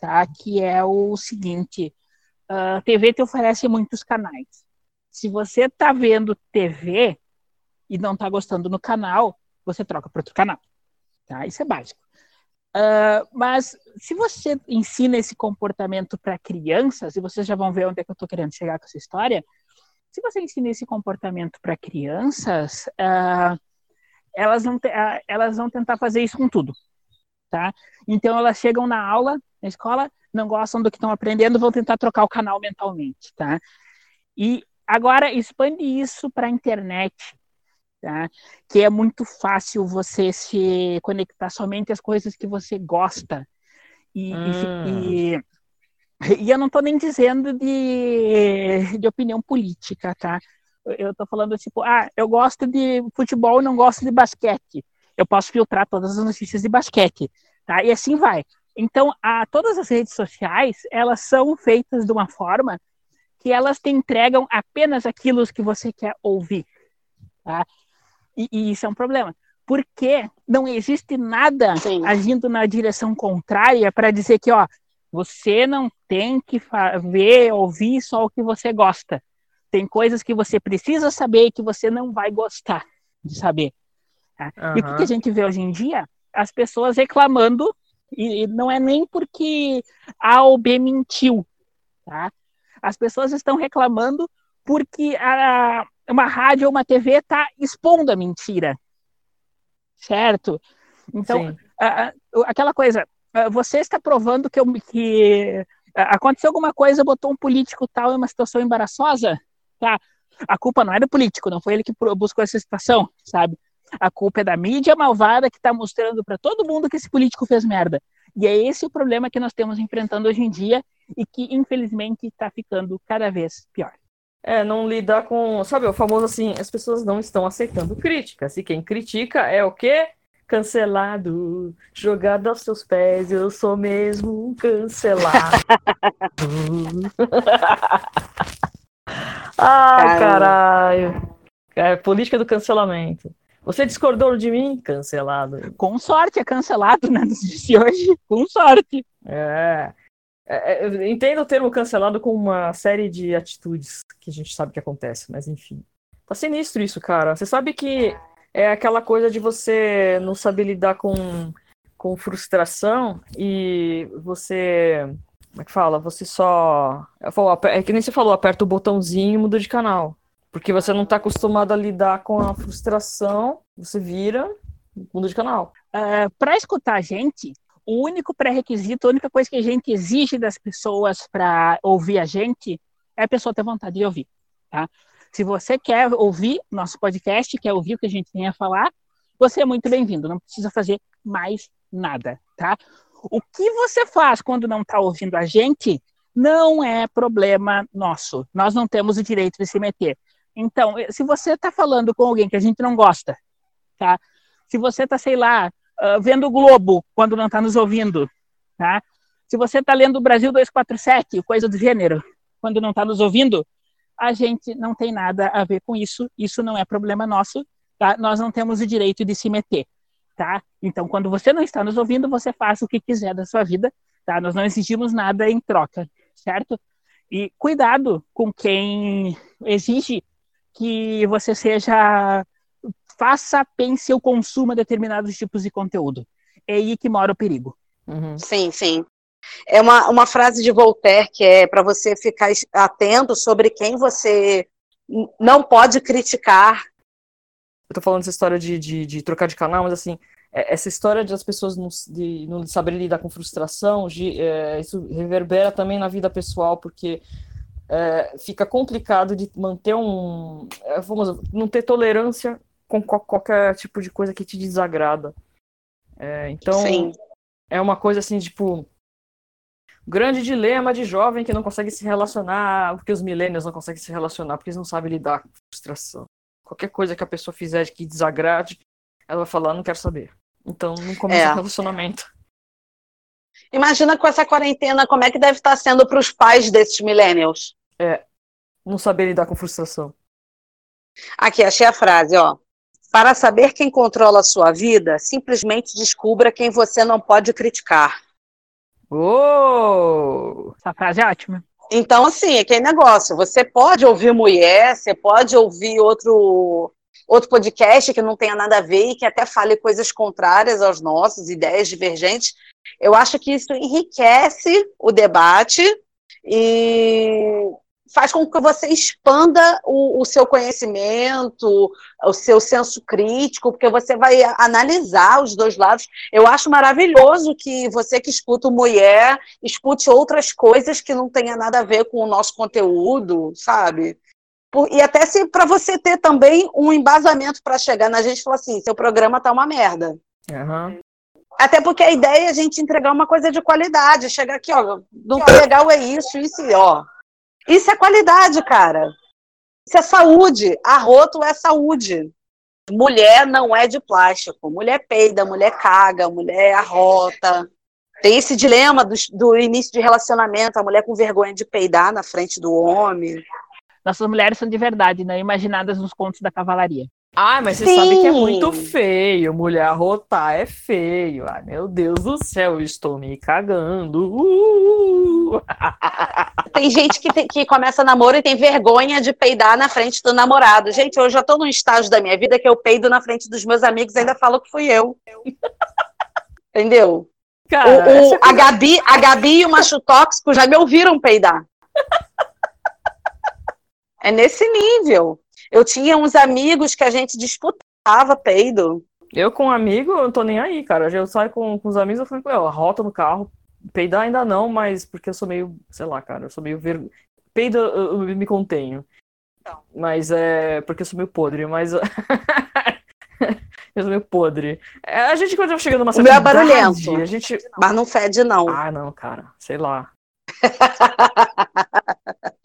tá? Que é o seguinte: a TV te oferece muitos canais. Se você tá vendo TV e não tá gostando no canal, você troca para outro canal. Tá? Isso é básico. Ah, mas se você ensina esse comportamento para crianças, e vocês já vão ver onde é que eu estou querendo chegar com essa história, se você ensina esse comportamento para crianças, ah, elas, vão te- ah, elas vão tentar fazer isso com tudo. Tá? Então elas chegam na aula, na escola, não gostam do que estão aprendendo, vão tentar trocar o canal mentalmente. Tá? E agora expande isso para a internet. Tá? que é muito fácil você se conectar somente às coisas que você gosta. E, Hum. e, e eu não estou nem dizendo de, de opinião política, tá? Eu estou falando tipo, ah, eu gosto de futebol, não gosto de basquete. Eu posso filtrar todas as notícias de basquete, tá? E assim vai. Então, a, todas as redes sociais, elas são feitas de uma forma que elas te entregam apenas aquilo que você quer ouvir, tá? E, e isso é um problema. Porque não existe nada Sim. agindo na direção contrária para dizer que, ó, você não tem que ver, ouvir só o que você gosta. Tem coisas que você precisa saber e que você não vai gostar de saber. tá? E o que, a gente vê hoje em dia? As pessoas reclamando, e, e não é nem porque A ou B mentiu, tá? As pessoas estão reclamando porque a, uma rádio ou uma TV está expondo a mentira, certo? Então, a- aquela coisa, ah, você está provando que, eu, que ah, aconteceu alguma coisa, botou um político tal em uma situação embaraçosa, tá? A culpa não é do político, não foi ele que buscou essa situação, sabe? A culpa é da mídia malvada que está mostrando para todo mundo que esse político fez merda. E é esse o problema que nós temos enfrentando hoje em dia e que, infelizmente, está ficando cada vez pior. É, não lidar com. Sabe, o famoso assim, as pessoas não estão aceitando críticas. E quem critica é o quê? Cancelado, jogado aos seus pés, eu sou mesmo um cancelado. Ai, caralho. É, política do cancelamento. Você discordou de mim? Cancelado. Com sorte é cancelado, né? De hoje, com sorte. É. É, é, entendo o termo cancelado com uma série de atitudes que a gente sabe que acontece, mas enfim. Tá sinistro isso, cara. Você sabe que é aquela coisa de você não saber lidar com, com frustração e você. Como é que fala? Você só. aper- É que nem você falou, aperta o botãozinho e muda de canal. Porque você não tá acostumado a lidar com a frustração, você vira, muda de canal. para escutar a gente, o único pré-requisito, a única coisa que a gente exige das pessoas para ouvir a gente é a pessoa ter vontade de ouvir, tá? Se você quer ouvir nosso podcast, quer ouvir o que a gente tem a falar, você é muito bem-vindo, não precisa fazer mais nada, tá? O que você faz quando não está ouvindo a gente não é problema nosso. Nós não temos o direito de se meter. Então, se você está falando com alguém que a gente não gosta, tá? Se você está, sei lá, ah, vendo o Globo quando não está nos ouvindo, tá? Se você está lendo o Brasil 247, coisa do gênero, quando não está nos ouvindo, a gente não tem nada a ver com isso, isso não é problema nosso, tá? Nós não temos o direito de se meter, tá? Então, quando você não está nos ouvindo, você faça o que quiser da sua vida, tá? Nós não exigimos nada em troca, certo? E cuidado com quem exige que você seja faça, pense ou consuma determinados tipos de conteúdo. É aí que mora o perigo. Uhum. Sim, sim. É uma, uma frase de Voltaire que é para você ficar atento sobre quem você não pode criticar. Eu tô falando dessa história de, de, de trocar de canal, mas assim, é, essa história de as pessoas não, de, não saberem lidar com frustração, de, é, isso reverbera também na vida pessoal, porque é, fica complicado de manter um. É, vamos, não ter tolerância com qualquer tipo de coisa que te desagrada. É, então, Sim. é uma coisa assim, tipo. Grande dilema de jovem que não consegue se relacionar, porque os millennials não conseguem se relacionar, porque eles não sabem lidar com frustração. Qualquer coisa que a pessoa fizer que desagrade, ela vai falar, não quero saber. Então, não começa É. um relacionamento. Imagina com essa quarentena como é que deve estar sendo para os pais desses millennials. Não saber lidar com frustração. Aqui, achei a frase, ó. Para saber quem controla a sua vida, simplesmente descubra quem você não pode criticar. Oh! Essa frase é ótima. Então, assim, é aquele negócio. Você pode ouvir mulher, você pode ouvir outro, outro podcast que não tenha nada a ver e que até fale coisas contrárias aos nossos, ideias divergentes. Eu acho que isso enriquece o debate e faz com que você expanda o, o seu conhecimento, o seu senso crítico, porque você vai analisar os dois lados. Eu acho maravilhoso que você que escuta o mulher escute outras coisas que não tenha nada a ver com o nosso conteúdo, sabe? Por- e até se para você ter também um embasamento para chegar na gente e falar assim, seu programa tá uma merda. Aham. Até porque a ideia é a gente entregar uma coisa de qualidade, chegar aqui, ó, não tá legal é isso, isso e ó. Isso é qualidade, cara. Isso é saúde. Arroto é saúde. Mulher não é de plástico. Mulher peida, mulher caga, mulher arrota. Tem esse dilema do, do início de relacionamento, a mulher com vergonha de peidar na frente do homem. Nossas mulheres são de verdade, não imaginadas nos contos da cavalaria. Ai, mas você Sim. sabe que é muito feio. Mulher arrotar é feio. Ai, meu Deus do céu, eu estou me cagando. Uh! Tem gente que, tem- que começa namoro e tem vergonha de peidar na frente do namorado. Gente, eu já tô num estágio da minha vida que eu peido na frente dos meus amigos e ainda falo que fui eu. Entendeu? Cara, O- o- a, Gabi, a Gabi e o macho tóxico já me ouviram peidar. É nesse nível. Eu tinha uns amigos que a gente disputava peido. Eu com um amigo, eu não tô nem aí, cara. Eu saio com, com os amigos, eu falo, ó, rota no carro. Peidar ainda não, mas porque eu sou meio, sei lá, cara, eu sou meio ver... Peido eu, eu me contenho. Mas é porque eu sou meio podre, mas eu sou meio podre. É, a gente quando vai chegando numa O meu é certa barulhento. a gente Mas não fede, não. Ah, não, cara, sei lá.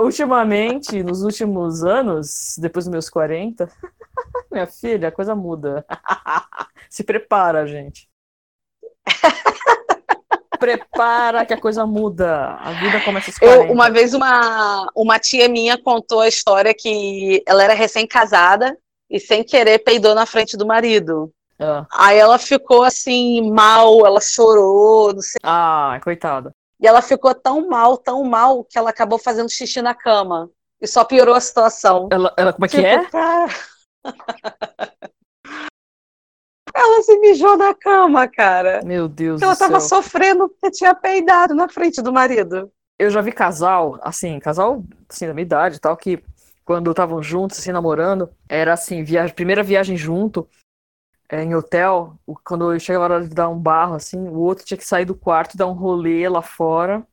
Ultimamente, nos últimos anos, depois dos meus 40, minha filha, a coisa muda. Se prepara, gente. Prepara que a coisa muda. A vida começa 40. Eu, uma vez uma, uma tia minha contou a história que ela era recém-casada e sem querer peidou na frente do marido. Ah, Aí ela ficou assim, mal, ela chorou, não sei. Ah, coitada. E ela ficou tão mal, tão mal, que ela acabou fazendo xixi na cama. E só piorou a situação. Ela, ela como é que Tipo, é? cara. ela se mijou na cama, cara. Meu Deus Ela do tava céu. sofrendo porque tinha peidado na frente do marido. Eu já vi casal, assim, casal assim, da minha idade e tal, que quando estavam juntos, assim, namorando, era assim, viagem, primeira viagem junto, é, em hotel, quando chegava a hora de dar um barro, assim, o outro tinha que sair do quarto, dar um rolê lá fora,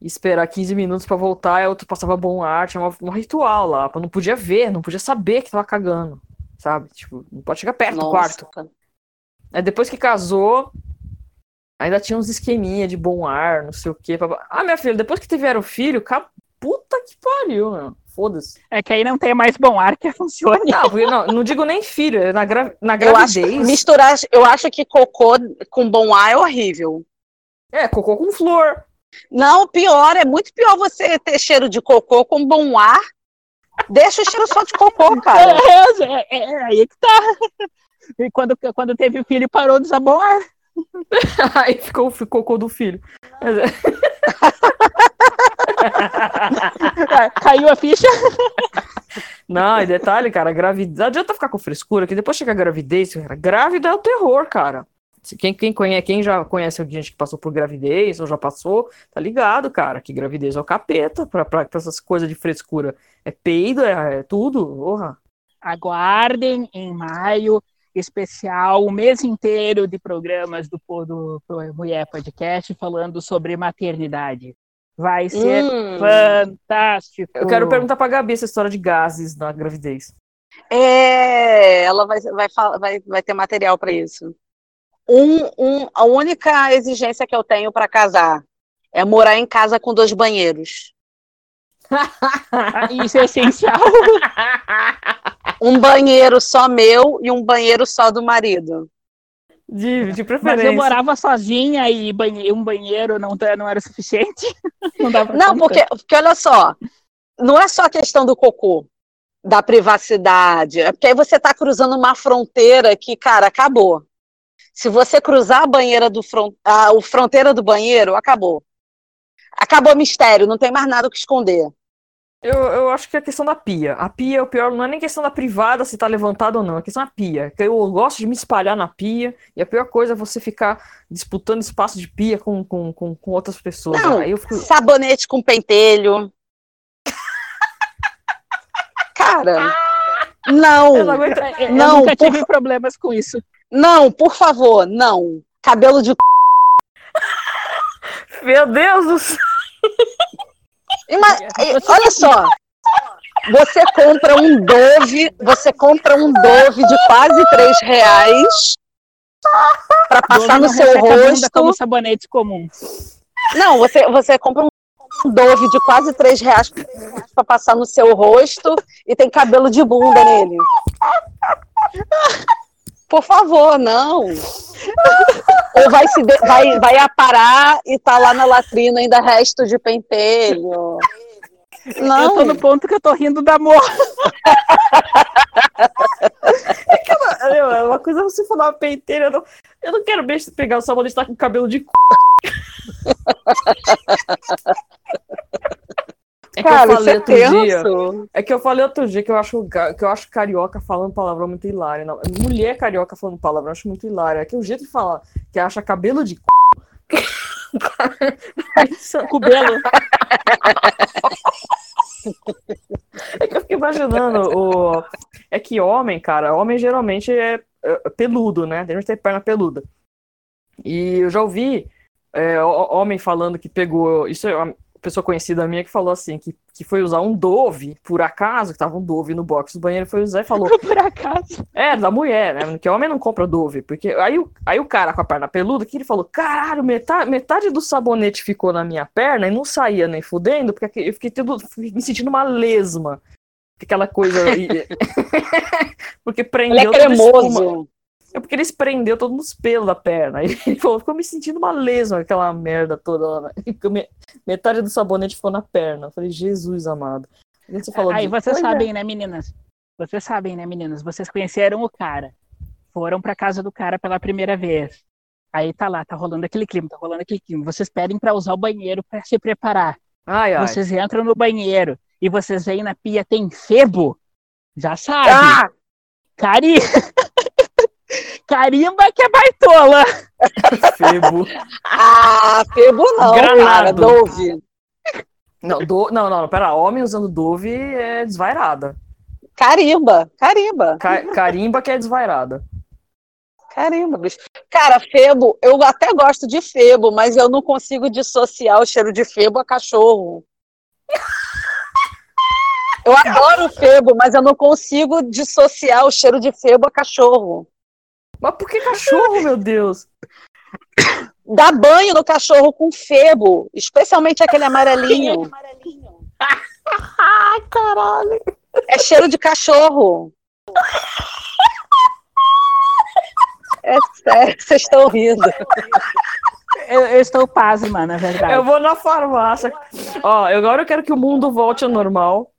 e esperar 15 minutos pra voltar, e o outro passava bom ar, tinha um ritual lá, pra não podia ver, não podia saber que tava cagando, sabe? Tipo, não pode chegar perto do quarto. Aí depois que casou, ainda tinha uns esqueminha de bom ar, não sei o quê. papá. Ah, minha filha, depois que tiveram filho, ca- puta que pariu, meu. Foda-se. É que aí não tem mais bom ar que funcione. Não, não, não digo nem filho, é na, gra- na Eu acho, gravidez. misturar, eu acho que cocô com bom ar é horrível. É, cocô com flor. Não, pior, é muito pior você ter cheiro de cocô com bom ar. Deixa o cheiro só de cocô, cara. É, é, é, é aí que tá. E quando, quando teve o filho, parou de usar bom ar. Aí ficou, ficou cocô do filho. É- Caiu a ficha. Não, e detalhe, cara, gravidez. Não adianta ficar com frescura, que depois chega a gravidez, cara. Grávida é o terror, cara. Quem, quem, conhece, quem já conhece gente que passou por gravidez ou já passou, tá ligado, cara, que gravidez é o capeta pra, pra, pra essas coisas de frescura. É peido, é, é tudo. Porra. Aguardem em maio especial, o mês inteiro de programas do, do, do Mulher Podcast falando sobre maternidade. Vai ser Hum. fantástico. Eu quero perguntar pra Gabi essa história de gases na gravidez. É, ela vai, vai, vai, vai ter material para isso. Um, um, a única exigência que eu tenho para casar é morar em casa com dois banheiros. Isso é essencial. Um banheiro só meu e um banheiro só do marido. De, de Mas preferência. eu morava sozinha e banhe- um banheiro não, não era suficiente. Não dava Não, porque, porque olha só, não é só a questão do cocô, da privacidade, é porque aí você está cruzando uma fronteira que, cara, acabou. Se você cruzar a banheira do fron a, o fronteira do banheiro, acabou. Acabou o mistério, não tem mais nada o que esconder. Eu, eu acho que é a questão da pia. A pia é o pior, não é nem questão da privada se tá levantado ou não, é questão da pia. Que Eu gosto de me espalhar na pia, e a pior coisa é você ficar disputando espaço de pia com, com, com, com outras pessoas. Não, Aí eu fico. sabonete com pentelho. Cara, Eu não, não aguento. É, Eu Não, nunca por tive problemas com isso. não, por favor, não. Cabelo de Meu Deus do céu! Ima- e- Olha só. Você compra um Dove, você compra um Dove de quase três reais para passar no seu rosto. como sabonete comum. Não, você, você compra um Dove de quase três reais para passar no seu rosto e tem cabelo de bunda nele. Por favor, não. Ou vai, se de- vai, vai aparar e tá lá na latrina ainda resto de pentelho. Eu Não. tô no ponto que eu tô rindo da amor. Meu, é uma coisa é você falar penteira, eu não, eu não quero mesmo pegar o sabonete e tá com cabelo de c... É que Cara, eu isso falei outro dia. É que eu falei outro dia que eu acho, que eu acho carioca falando palavrão muito hilário. Não, mulher carioca falando palavrão eu acho muito hilário. É que o jeito de falar que acha cabelo de c... Cubelo. É que eu fico imaginando, o... é que homem, cara, homem geralmente é é peludo, né? Tem gente que tem perna peluda. E eu já ouvi é, ho- homem falando que pegou. Isso é pessoa conhecida minha que falou assim: que, que foi usar um Dove, por acaso, que tava um Dove no box do banheiro, foi usar e falou: Por acaso. É, da mulher, né? Porque homem não compra Dove. Porque aí, o- aí o cara com a perna peluda, que ele falou: caralho, metade, metade do sabonete ficou na minha perna e não saía nem fudendo, porque eu fiquei tendo, fiquei me sentindo uma lesma. Aquela coisa. porque Ele é prendeu a espuma. cremoso. É porque eles prendeu todos nos pelos da perna. Aí ele falou, ficou me sentindo uma lesma, aquela merda toda lá. né? Metade do sabonete ficou na perna. Eu falei, Jesus amado. Aí você falou Aí vocês é. sabem, né, meninas? Vocês sabem, né, meninas? Vocês conheceram o cara. Foram pra casa do cara pela primeira vez. Aí tá lá, tá rolando aquele clima, tá rolando aquele clima. Vocês pedem pra usar o banheiro pra se preparar. Ai, ai. Vocês entram no banheiro e vocês veem na pia tem febo. Já sabe. Ah, Cari... Carimba que é baitola. Febo. ah, Febo não, cara, Granado. Dove. Não, do... não, não, pera. Homem usando Dove é desvairada. Carimba, carimba, Ca- Carimba que é desvairada. carimba, bicho. Cara, Febo, eu até gosto de Febo, mas eu não consigo dissociar o cheiro de Febo a cachorro. Eu adoro Febo, mas eu não consigo dissociar o cheiro de Febo a cachorro. Mas por que cachorro, meu Deus? Dá banho no cachorro com Febo, especialmente aquele amarelinho. Ai, caralho. É cheiro de cachorro. É sério, vocês estão rindo. eu, eu estou pasma, na verdade. Eu vou na farmácia. Ó, eu- agora eu quero que o mundo volte ao normal.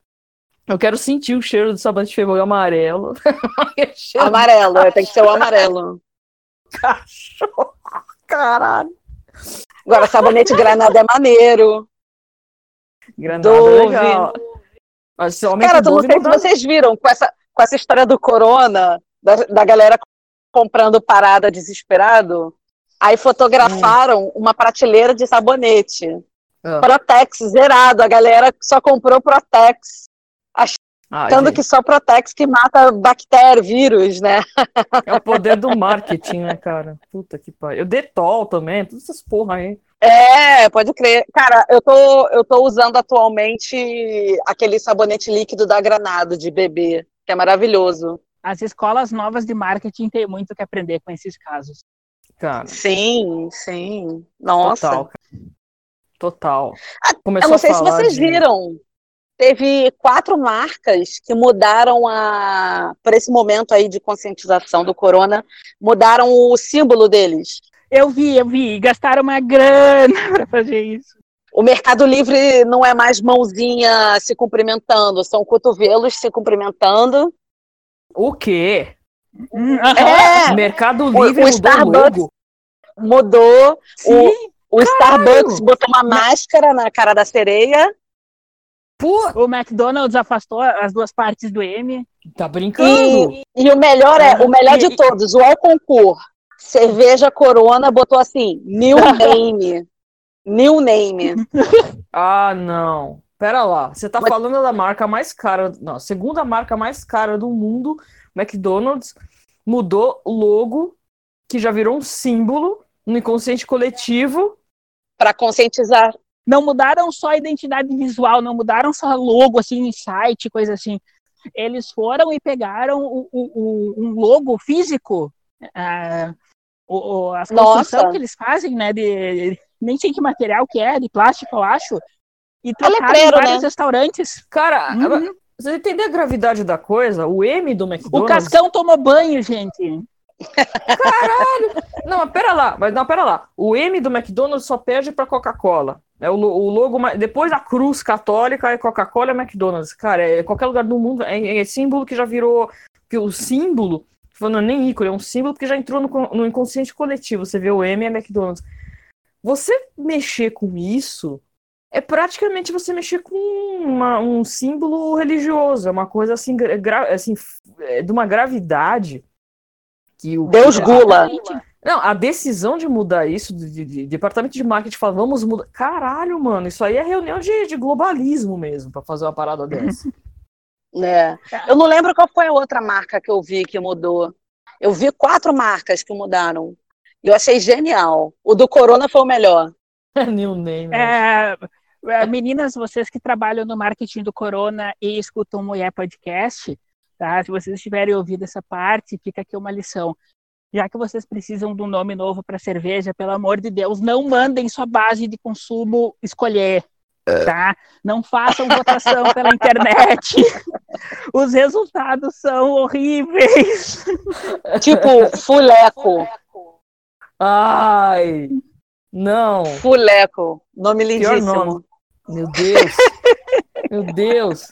Eu quero sentir o cheiro do sabonete feijão amarelo. Amarelo, é, tem que ser o amarelo. cachorro. Caralho. Agora, sabonete granada é maneiro. Granada Dove. legal. Mas Cara, tu não sei se vocês viram com essa, com essa história do corona, da, da galera comprando parada desesperado. Aí fotografaram uma prateleira de sabonete. Ah. Protex zerado. A galera só comprou Protex, achando gente, que só Protex que mata bactéria, vírus, né? É o poder do marketing, né, cara? Puta que pariu. O Detol também, todas essas porra aí. É, pode crer. Cara, eu tô, eu tô usando atualmente aquele sabonete líquido da Granado de bebê, que é maravilhoso. As escolas novas de marketing têm muito que aprender com esses casos. Cara, Sim, sim. Nossa. total. cara. Total. Ah, Começou Eu não sei a se vocês de- viram. Teve quatro marcas que mudaram a. Por esse momento aí de conscientização do corona, mudaram o símbolo deles. Eu vi, eu vi. Gastaram uma grana para fazer isso. O Mercado Livre não é mais mãozinha se cumprimentando, são cotovelos se cumprimentando. O quê? Hum. É, Mercado o Livre mudou o Starbucks- logo? mudou. Sim. O Starbucks botou uma máscara na cara da sereia. Pô, O McDonald's afastou as duas partes do M. tá brincando? E, e o melhor é, o melhor de todos, o Alconcur, cerveja Corona, botou assim, new name. New name. Ah, não. Pera lá. Você tá Mas- falando da marca mais cara. Não, segunda marca mais cara do mundo, McDonald's, mudou o logo, que já virou um símbolo no inconsciente coletivo. Para conscientizar. Não mudaram só a identidade visual, não mudaram só logo, assim, em site, coisa assim. Eles foram e pegaram o, o- o- um logo físico, ah, o, o, a construção Nossa. que eles fazem, né, de, nem sei que material que é, de plástico, eu acho, e É trocaram em letreiro, vários né? restaurantes. Cara, Uhum. você entender a gravidade da coisa? O M do O McDonald's. Cascão tomou banho, gente. Não, mas pera lá, mas não, pera lá. O M do McDonald's só perde pra Coca-Cola. É o, o logo. Depois da cruz católica é Coca-Cola e McDonald's. Cara, é qualquer lugar do mundo. É, é símbolo que já virou. Que o símbolo. Não é nem ícone, é um símbolo que já entrou no, no inconsciente coletivo. Você vê o M e a McDonald's. Você mexer com isso é praticamente você mexer com uma- um símbolo religioso. É uma coisa assim, gra- assim é de uma gravidade que o Deus gula. não, a decisão de mudar isso, de, de- de- departamento de marketing fala, vamos mudar. Caralho, mano, isso aí é reunião de, de globalismo mesmo, pra fazer uma parada dessa. É. Eu não lembro qual foi a outra marca que eu vi que mudou. Eu vi quatro marcas que mudaram. E eu achei genial. O do Corona foi o melhor. New name. né? É, é, meninas, vocês que trabalham no marketing do Corona e escutam o Mulher Podcast, tá? Se vocês tiverem ouvido essa parte, fica aqui uma lição. Já que vocês precisam de um nome novo para cerveja, pelo amor de Deus, não mandem sua base de consumo escolher, tá? Não façam votação pela internet. Os resultados são horríveis. Tipo, Fuleco. Ai! Não! Fuleco. Nome lindíssimo. nome. Meu Deus! Meu Deus!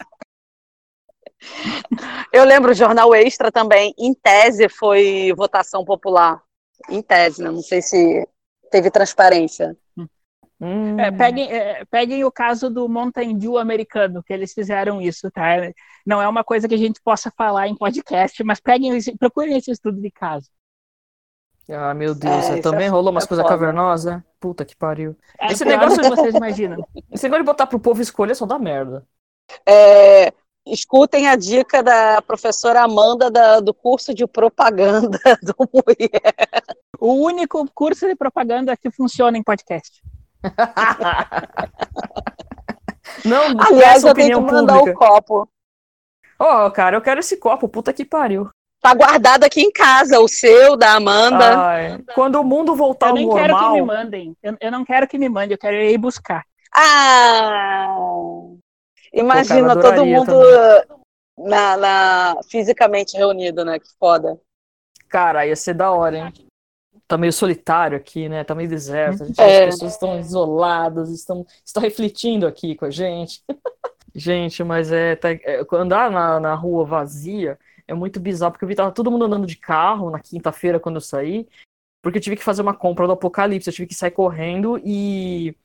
Eu lembro o Jornal Extra também, em tese, foi votação popular. Em tese, né? Não sei se teve transparência. Hum. É, peguem, é, peguem o caso do Mountain Dew americano, que eles fizeram isso, tá? Não é uma coisa que a gente possa falar em podcast, mas peguem, esse- procurem esse estudo de caso. Ah, meu Deus, É, também é- rolou umas é coisas cavernosas? Puta que pariu. É Esse negócio que vocês imaginam. Esse negócio de botar pro povo escolher só dá merda. É, escutem a dica da professora Amanda da- do curso de propaganda do Mulher. O único curso de propaganda que funciona em podcast. Não, Aliás, eu tenho que mandar pública. o copo. Ó, cara, eu quero esse copo, puta que pariu. Tá guardado aqui em casa, o seu, da Amanda. Ai, quando o mundo voltar eu ao nem quero que me normal, mandem. Eu, eu não quero que me mandem, eu quero ir buscar. Ah! Imagina todo mundo na, na- fisicamente reunido, né? Que foda. cara, ia ser da hora, hein? tá meio solitário aqui, né? Tá meio deserto. Gente, É. As pessoas estão isoladas, estão, estão refletindo aqui com a gente. gente, mas é, tá, é, andar na, na rua vazia é muito bizarro, porque eu vi tava todo mundo andando de carro na quinta-feira quando eu saí, porque eu tive que fazer uma compra do Apocalipse, eu tive que sair correndo e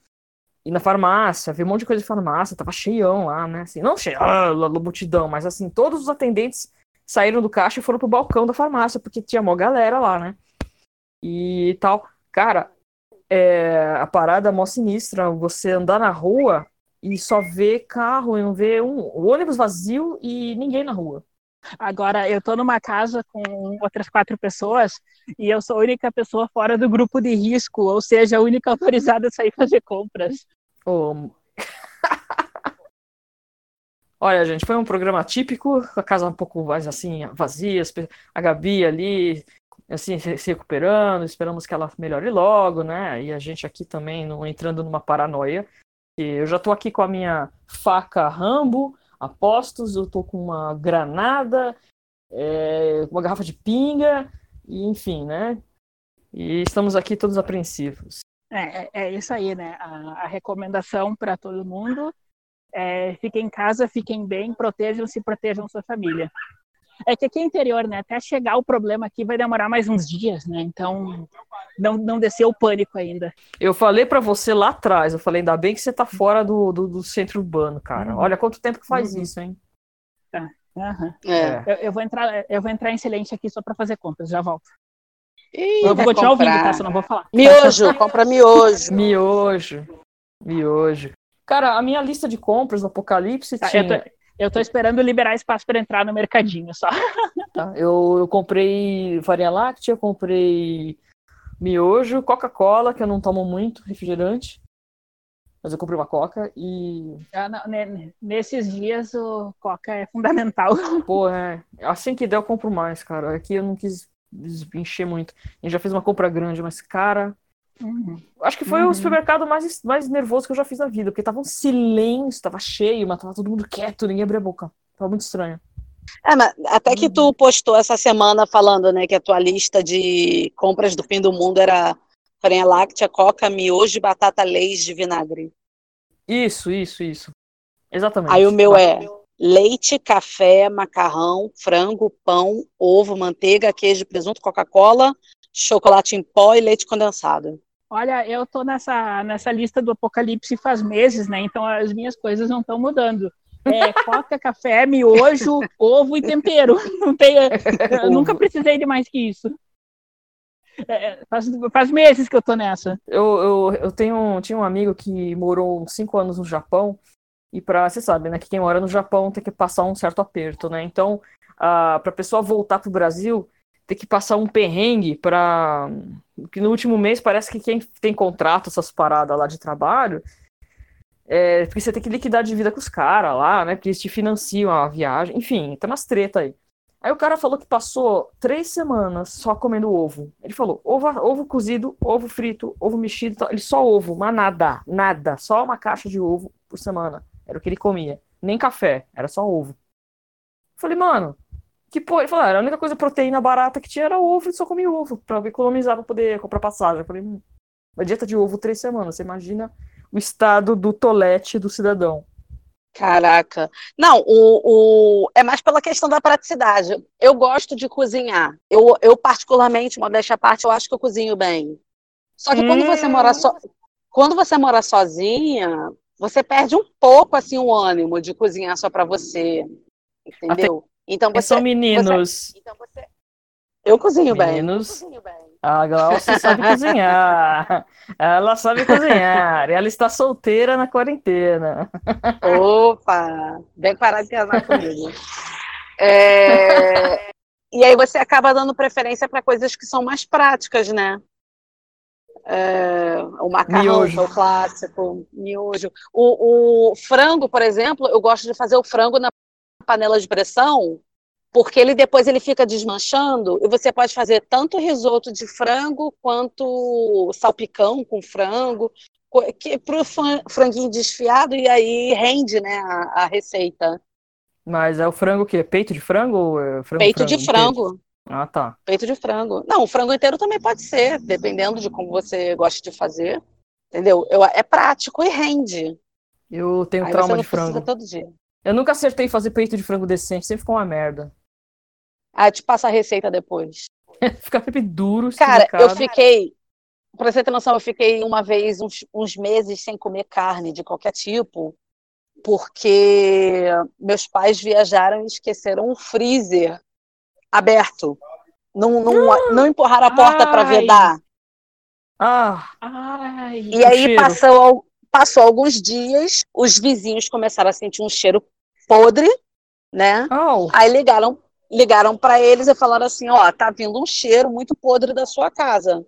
ir na farmácia, ver um monte de coisa de farmácia, tava cheião lá, né? Assim, não cheio, ah, multidão, mas assim, todos os atendentes saíram do caixa e foram pro balcão da farmácia, porque tinha mó galera lá, né? E tal. Cara, é, a parada é mó sinistra, você andar na rua e só ver carro, e não ver um ônibus vazio e ninguém na rua. Agora, eu tô numa casa com outras quatro pessoas e eu sou a única pessoa fora do grupo de risco, ou seja, a única autorizada a sair fazer compras. Olha, gente, foi um programa típico, a casa um pouco mais assim, vazia, a Gabi ali, assim, se se recuperando, esperamos que ela melhore logo, né? E a gente aqui também não entrando numa paranoia. E eu já tô aqui com a minha faca Rambo, apostos, eu tô com uma granada, é, uma garrafa de pinga, e enfim, né? E estamos aqui todos apreensivos. É, é, é isso aí, né? A, a recomendação para todo mundo é fiquem em casa, fiquem bem, protejam-se, protejam sua família. É que aqui é interior, né? Até chegar o problema aqui vai demorar mais uns dias, né? Então não, não desceu o pânico ainda. Eu falei pra você lá atrás, eu falei, ainda bem que você tá fora do, do, do centro urbano, cara. Uhum. Olha quanto tempo que faz Uhum. isso, hein? Aham. É. Eu, eu vou entrar, eu vou entrar em silêncio aqui só para fazer compras, já volto. Ih, Eu vou continuar ouvindo, comprar. tá? Só não vou falar. Miojo, compra miojo. Miojo. Miojo. Cara, a minha lista de compras do Apocalipse Tá, eu, tinha. tô, eu tô esperando liberar espaço para entrar no mercadinho só. tá? Eu, eu comprei farinha láctea, eu comprei miojo, Coca-Cola, que eu não tomo muito, refrigerante. Mas eu comprei uma Coca e. Ah, não, nesses dias o Coca é fundamental. Pô, é. Assim que der, eu compro mais, cara. Aqui eu não quis encher muito. A gente já fez uma compra grande, mas, cara. Uhum. Acho que foi Uhum. o supermercado mais, mais nervoso que eu já fiz na vida, porque tava um silêncio, tava cheio, mas tava todo mundo quieto, ninguém abria a boca. Tava muito estranho. É, mas até que tu postou essa semana falando, né, que a tua lista de compras do fim do mundo era farinha láctea, coca, miojo, batata leite de vinagre. Isso, isso, isso. Exatamente. Aí o meu é leite, café, macarrão, frango, pão, ovo, manteiga, queijo, presunto, Coca-Cola, chocolate em pó e leite condensado. Olha, eu tô nessa, nessa lista do apocalipse faz meses, né? Então as minhas coisas não estão mudando. É coca, café, miojo, ovo e tempero. Não tem, eu nunca precisei de mais que isso. É, faz, faz meses que eu tô nessa. Eu, eu, eu tenho, tinha um amigo que morou uns cinco anos no Japão, e pra, você sabe, né, que quem mora no Japão tem que passar um certo aperto, né? Então, a, pra pessoa voltar pro Brasil, tem que passar um perrengue pra. Que no último mês parece que quem tem contrato, essas paradas lá de trabalho, é, porque você tem que liquidar de vida com os caras lá, né? Porque eles te financiam a viagem, enfim, tá nas treta aí. Aí o cara falou que passou três semanas só comendo ovo. Ele falou, ovo, ovo cozido, ovo frito, ovo mexido, ele só ovo, mas nada, nada, só uma caixa de ovo por semana. Era o que ele comia. Nem café, era só ovo. Eu falei, mano, que porra? Ele falou, "Ah, a única coisa proteína barata que tinha era ovo, ele só comia ovo, pra economizar pra poder comprar passagem. Eu falei, hum, uma dieta de ovo três semanas, você imagina o estado do tolete do cidadão. Caraca. Não, o, o, é mais pela questão da praticidade. Eu gosto de cozinhar. Eu, eu particularmente, modéstia à parte, eu acho que eu cozinho bem. Só que quando você mora so, quando você mora sozinha, você perde um pouco assim o ânimo de cozinhar só pra você, entendeu? Então você, são meninos? então você eu cozinho bem. Meninos. Eu cozinho bem. A Glaucia sabe cozinhar. Ela sabe cozinhar. Ela está solteira na quarentena. Opa, bem parar de casar comigo. É, E aí você acaba dando preferência para coisas que são mais práticas, né? É, O macarrão, Miojo. é o clássico, miojo. O, o frango, por exemplo, eu gosto de fazer o frango na panela de pressão, porque ele depois ele fica desmanchando e você pode fazer tanto risoto de frango quanto salpicão com frango, que para o franguinho desfiado e aí rende, né, a, a receita. Mas é o frango o quê? Peito de frango ou é frango Peito de inteiro? frango. Ah, tá. Peito de frango. Não, o frango inteiro também pode ser, dependendo de como você gosta de fazer. Entendeu? Eu, é prático e rende. Eu tenho Aí trauma de frango. todo dia. Eu nunca acertei fazer peito de frango decente, sempre ficou uma merda. Ah, te passa a receita depois. Fica sempre duro, Cara, eu fiquei. Pra você ter noção, eu fiquei uma vez uns, uns meses sem comer carne de qualquer tipo, porque meus pais viajaram e esqueceram o freezer aberto. Não, não, não empurraram a porta para vedar. Ah, Ai, E aí cheiro. passou, passou alguns dias, os vizinhos começaram a sentir um cheiro podre, né? au. Aí ligaram, ligaram para eles e falaram assim, ó, tá vindo um cheiro muito podre da sua casa.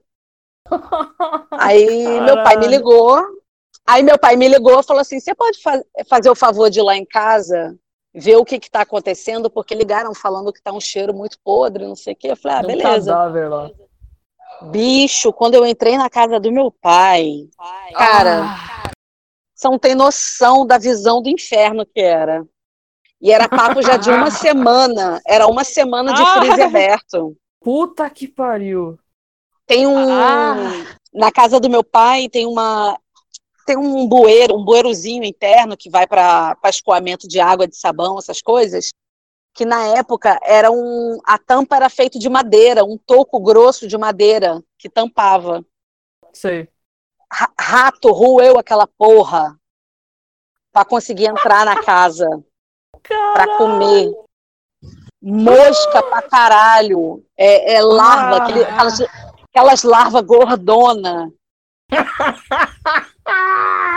Aí meu pai me ligou. Aí meu pai me ligou e falou assim: você pode fa- fazer o favor de ir lá em casa, ver o que está acontecendo, porque ligaram falando que tá um cheiro muito podre, não sei o quê. Eu falei, ah, um beleza. lá. Bicho, quando eu entrei na casa do meu pai, cara, Ah, você não tem noção da visão do inferno que era. E era papo já de uma semana. Era uma semana de Ah. freezer aberto. puta que pariu. Tem um. Ah. Na casa do meu pai tem uma. Tem um bueiro, um bueirozinho interno que vai para escoamento de água, de sabão, essas coisas. Que na época era um. A tampa era feita de madeira, um toco grosso de madeira que tampava. Sei. Ra- Rato roeu aquela porra para conseguir entrar na casa para comer. Mosca pra caralho. É, é larva, Ah. aquele- aquelas, aquelas larvas gordona.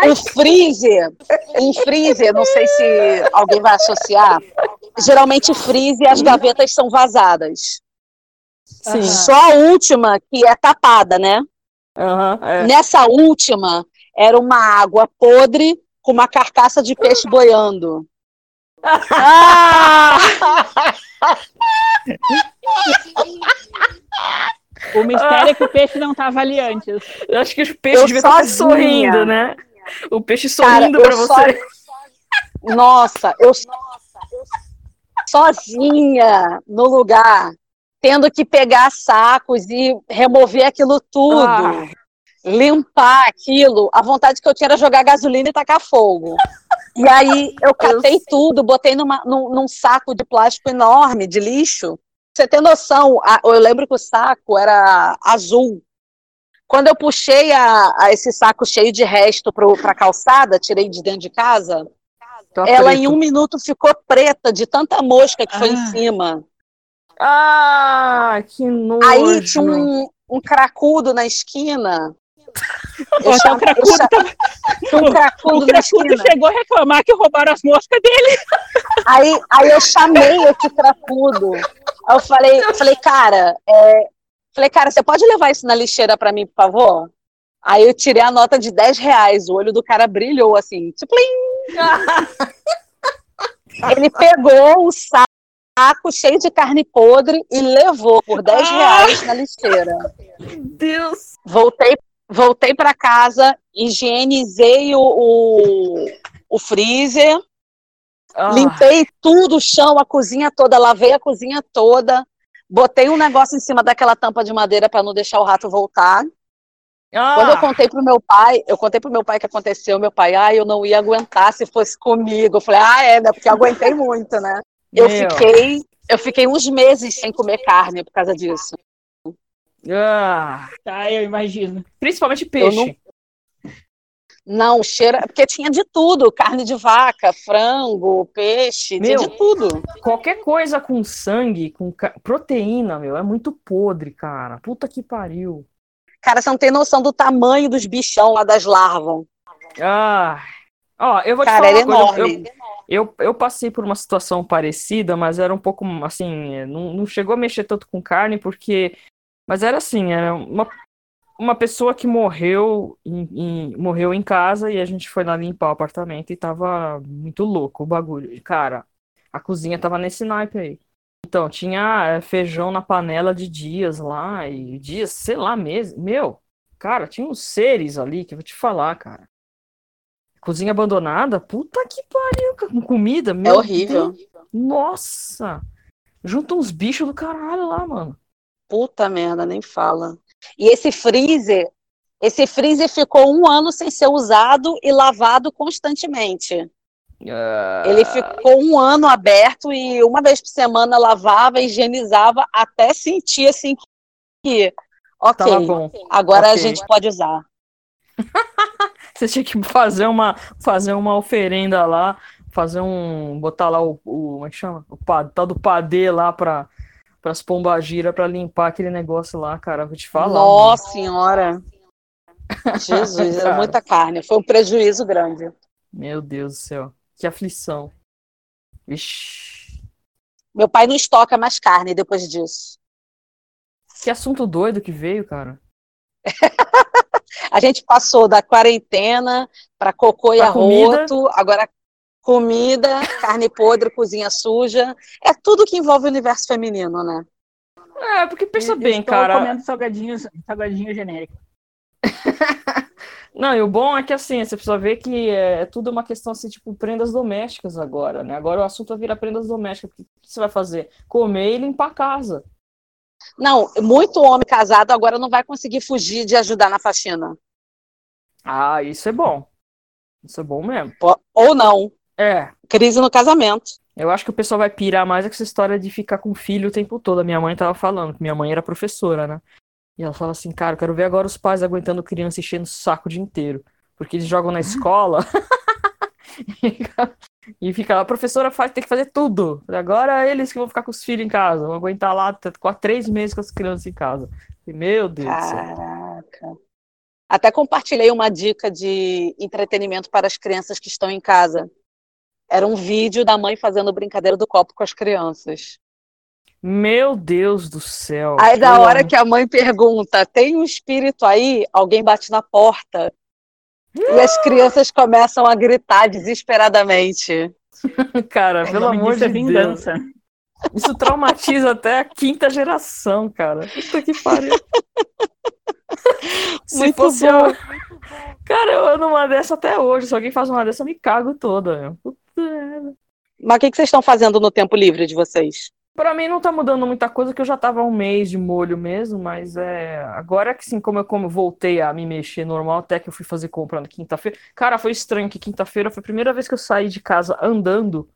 O freezer, um freezer, não sei se alguém vai associar. Geralmente freezer as gavetas são vazadas. Sim. Só a última que é tapada, né? Aham, é. Nessa última era uma água podre com uma carcaça de peixe boiando. Ah! O mistério é que o peixe não estava ali antes. Eu acho que o peixe Eu devia estar sorrindo, né? O peixe Cara, sorrindo só- você. Nossa, eu sozinha no lugar, tendo que pegar sacos e remover aquilo tudo, Ah. limpar aquilo. A vontade que eu tinha era jogar gasolina e tacar fogo. E aí eu catei tudo, botei numa- num, num saco de plástico enorme, de lixo. Você tem noção, a- eu lembro que o saco era azul. Quando eu puxei a, a esse saco cheio de resto pro, pra calçada, tirei de dentro de casa, Tá ela preto. em um minuto ficou preta de tanta mosca que foi em Ah. cima. Ah, que nojo. Aí tinha um, um cracudo na esquina. Eu Ó, tá o cracudo, tá- um cracudo o cracudo chegou a reclamar que roubaram as moscas dele. Aí, aí eu chamei esse cracudo. Aí eu falei, eu falei, cara, é... falei, cara, você pode levar isso na lixeira pra mim, por favor? Aí eu tirei a nota de 10 reais, o olho do cara brilhou assim, tipo, ele pegou o saco cheio de carne podre e levou por 10 Ah! reais na lixeira. Deus. Voltei, voltei para casa, higienizei o, o, o freezer, Ah, limpei tudo, o chão, a cozinha toda, lavei a cozinha toda, botei um negócio em cima daquela tampa de madeira para não deixar o rato voltar. ah, Quando eu contei pro meu pai, eu contei pro meu pai o que aconteceu, meu pai, ah, eu não ia aguentar se fosse comigo. Eu falei, ah, é, né? Porque eu aguentei muito, né? Eu meu. fiquei, eu fiquei uns meses sem comer carne por causa disso. Ah, Tá, eu imagino. principalmente peixe. Não, cheira, porque tinha de tudo, carne de vaca, frango, peixe, tinha Meu. de tudo. Qualquer coisa com sangue, com ca- proteína, meu, é muito podre, cara. Puta que pariu. Cara, você não tem noção do tamanho dos bichão lá das larvas. Ah, ó, eu vou te Cara, falar era uma coisa. Eu, enorme. eu, eu passei por uma situação parecida, mas era um pouco assim, não, não chegou a mexer tanto com carne, porque. Mas era assim, era uma, uma pessoa que morreu em, em- morreu em casa e a gente foi lá limpar o apartamento e tava muito louco o bagulho. Cara, a cozinha tava nesse naipe aí. Então, tinha é, feijão na panela de dias lá, e dias, sei lá mesmo. Meu, cara, tinha uns seres ali que eu vou te falar, cara. Cozinha abandonada? Puta que pariu, com comida, É meu horrível. Deus. Nossa! Junta uns bichos do caralho lá, mano. Puta merda, nem fala. E esse freezer, esse freezer ficou um ano sem ser usado e lavado constantemente. Ah, Ele ficou um ano aberto e uma vez por semana lavava, higienizava, até sentir assim que, ok, Tava bom. agora a Ok. gente pode usar. Você tinha que fazer uma, fazer uma oferenda lá, fazer um. botar lá o. o como é que chama? O tal do padê lá pra, pras pombagira pra limpar aquele negócio lá, cara. Vou te falar. mano. Nossa senhora. Jesus, era Cara. muita carne. Foi um prejuízo grande. Meu Deus do céu. Que aflição. Vixe. Meu pai não estoca mais carne depois disso. Que assunto doido que veio, cara. A gente passou da quarentena para cocô e Pra comida. arroto, agora comida, carne podre, cozinha suja. É tudo que envolve o universo feminino, né? É, porque pensa Eu bem, estou cara. comendo salgadinhos, salgadinho genérico. Não, e o bom é que assim, você precisa ver que é, tudo uma questão assim, tipo, prendas domésticas agora, né? Agora o assunto vai virar prendas domésticas. O que você vai fazer? Comer e limpar a casa. Não, muito homem casado agora não vai conseguir fugir de ajudar na faxina. Ah, isso é bom. Isso é bom mesmo. Ou não. É, Crise no casamento. eu acho que o pessoal vai pirar mais com essa história de ficar com filho o tempo todo. A minha mãe tava falando, que minha mãe era professora, né? E ela fala assim, cara, eu quero ver agora os pais aguentando criança enchendo o saco o dia inteiro. Porque eles jogam na escola e fica lá, a professora faz, tem que fazer tudo. Agora é eles que vão ficar com os filhos em casa, vão aguentar lá com três meses com as crianças em casa. E, Meu Deus. Caraca. Até compartilhei uma dica de entretenimento para as crianças que estão em casa. Era um vídeo da mãe fazendo brincadeira do copo com as crianças. Meu Deus do céu. Aí, da hora que a mãe pergunta: tem um espírito aí? Alguém bate na porta. E as crianças começam a gritar desesperadamente. Cara, pelo amor disso de é Deus. vingança. Isso traumatiza até a quinta geração, cara. Puta que pariu. Se Muito fosse bom. eu... Cara, eu ando uma dessa até hoje. Se alguém faz uma dessa, eu me cago toda. meu. Puta Mas o que vocês estão fazendo no tempo livre de vocês? Pra mim não tá mudando muita coisa, que eu já tava um mês de molho mesmo, mas é. Agora que sim, como eu como eu voltei a me mexer normal, até que eu fui fazer compra na quinta-feira. Cara, foi estranho que quinta-feira foi a primeira vez que eu saí de casa andando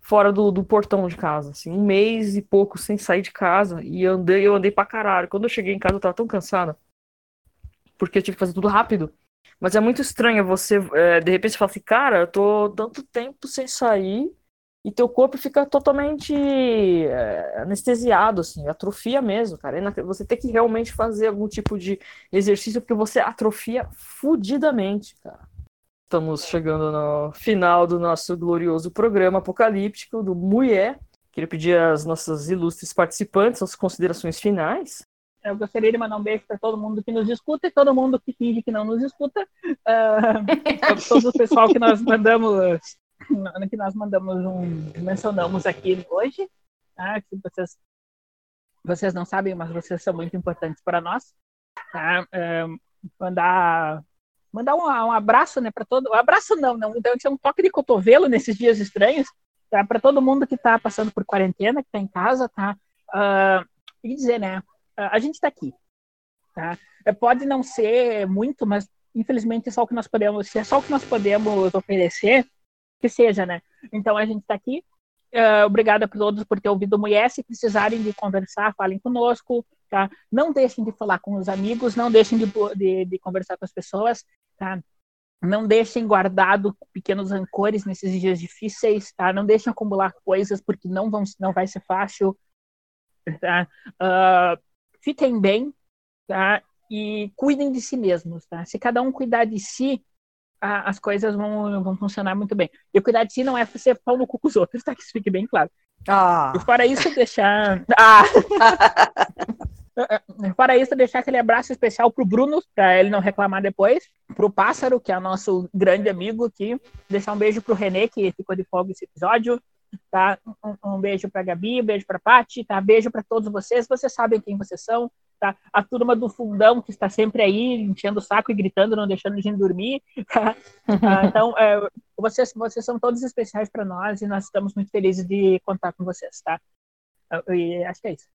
fora do, do portão de casa. Assim, um mês e pouco sem sair de casa. E andei, eu andei pra caralho. Quando eu cheguei em casa, eu tava tão cansada. Porque eu tive que fazer tudo rápido. Mas é muito estranho você, é, de repente, você fala assim, cara, eu tô tanto tempo sem sair e teu corpo fica totalmente é, anestesiado, assim, atrofia mesmo, cara. Você tem que realmente fazer algum tipo de exercício porque você atrofia fudidamente, cara. Estamos chegando no final do nosso glorioso programa apocalíptico do Mulher. Queria pedir às nossas ilustres participantes as considerações finais. Eu gostaria de mandar um beijo para todo mundo que nos escuta e todo mundo que finge que não nos escuta. Ah, todo o pessoal que nós mandamos, que nós mandamos um, mencionamos aqui hoje, tá? que vocês, vocês não sabem, mas vocês são muito importantes para nós. Tá? Ah, mandar mandar um, um abraço, né, para todo, um abraço não, não, então é um toque de cotovelo nesses dias estranhos, tá? Para todo mundo que está passando por quarentena, que está em casa, tá? Ah, e dizer, né, a gente está aqui, tá? É, Pode não ser muito, mas infelizmente é só o que nós podemos, é só o que nós podemos oferecer, que seja, né? Então a gente está aqui. Uh, obrigada a todos por ter ouvido o Mulher. Se precisarem de conversar, falem conosco, tá? Não deixem de falar com os amigos, não deixem de, de, de conversar com as pessoas, tá? Não deixem guardado pequenos rancores nesses dias difíceis, tá? Não deixem acumular coisas porque não vão, não vai ser fácil, tá? Uh, fiquem bem, tá? E cuidem de si mesmos, tá? Se cada um cuidar de si, a, as coisas vão, vão funcionar muito bem. E cuidar de si não é ser pau no cu com os outros, tá? Que isso fique bem claro. Ah, E fora isso, deixar. Ah! Para isso, deixar aquele abraço especial pro Bruno, para ele não reclamar depois. Pro Pássaro, que é nosso grande amigo aqui. Deixar um beijo pro Renê, que ficou de folga esse episódio. Tá? Um, um beijo pra Gabi, um beijo pra Paty, tá? Beijo para todos vocês. Vocês sabem quem vocês são, tá? A turma do fundão, que está sempre aí, enchendo o saco e gritando, não deixando a gente dormir. Tá? Ah, então, é, vocês, vocês são todos especiais para nós e nós estamos muito felizes de contar com vocês, tá? E acho que é isso.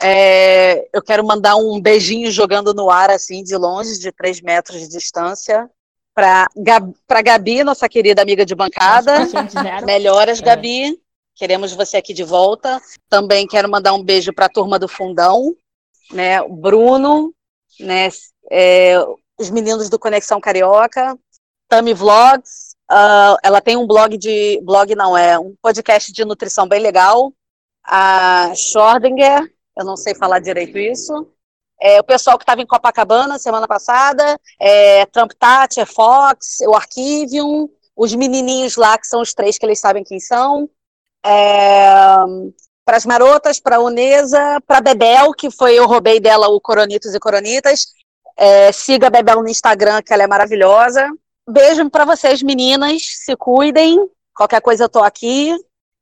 É, eu quero mandar um beijinho jogando no ar, assim, de longe, de três metros de distância, para Gabi, nossa querida amiga de bancada. Zero. Melhoras, É. Gabi. Queremos você aqui de volta. Também quero mandar um beijo para a turma do Fundão, né? O Bruno, né? É, os meninos do Conexão Carioca, Tami Vlogs. ah, ela tem um blog de blog não é um podcast de nutrição bem legal. A Schrödinger, eu não sei falar direito isso. É, o pessoal que estava em Copacabana semana passada, é, Trump Tati, é Fox, o Arquivium, os menininhos lá, que são os três que eles sabem quem são. para as marotas, para a Unesa, para Bebel, que foi eu roubei dela o Coronitos e Coronitas. É, siga a Bebel no Instagram, que ela é maravilhosa. Beijo para vocês, meninas. Se cuidem. Qualquer coisa eu tô aqui.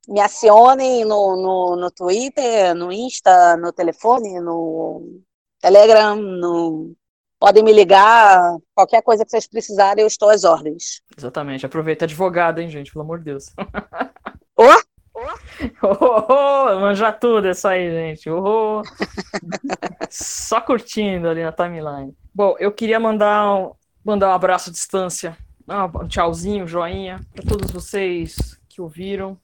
Me acionem no, no, no Twitter, no Insta, no telefone, no Telegram, no... podem me ligar. Qualquer coisa que vocês precisarem, eu estou às ordens. Exatamente. Aproveita advogado, hein, gente? Pelo amor de Deus. Ô, Oh, oh, manja tudo isso aí, gente. Oh, Só curtindo ali na timeline. Bom, eu queria mandar um, mandar um abraço à distância, um tchauzinho, joinha, para todos vocês que ouviram.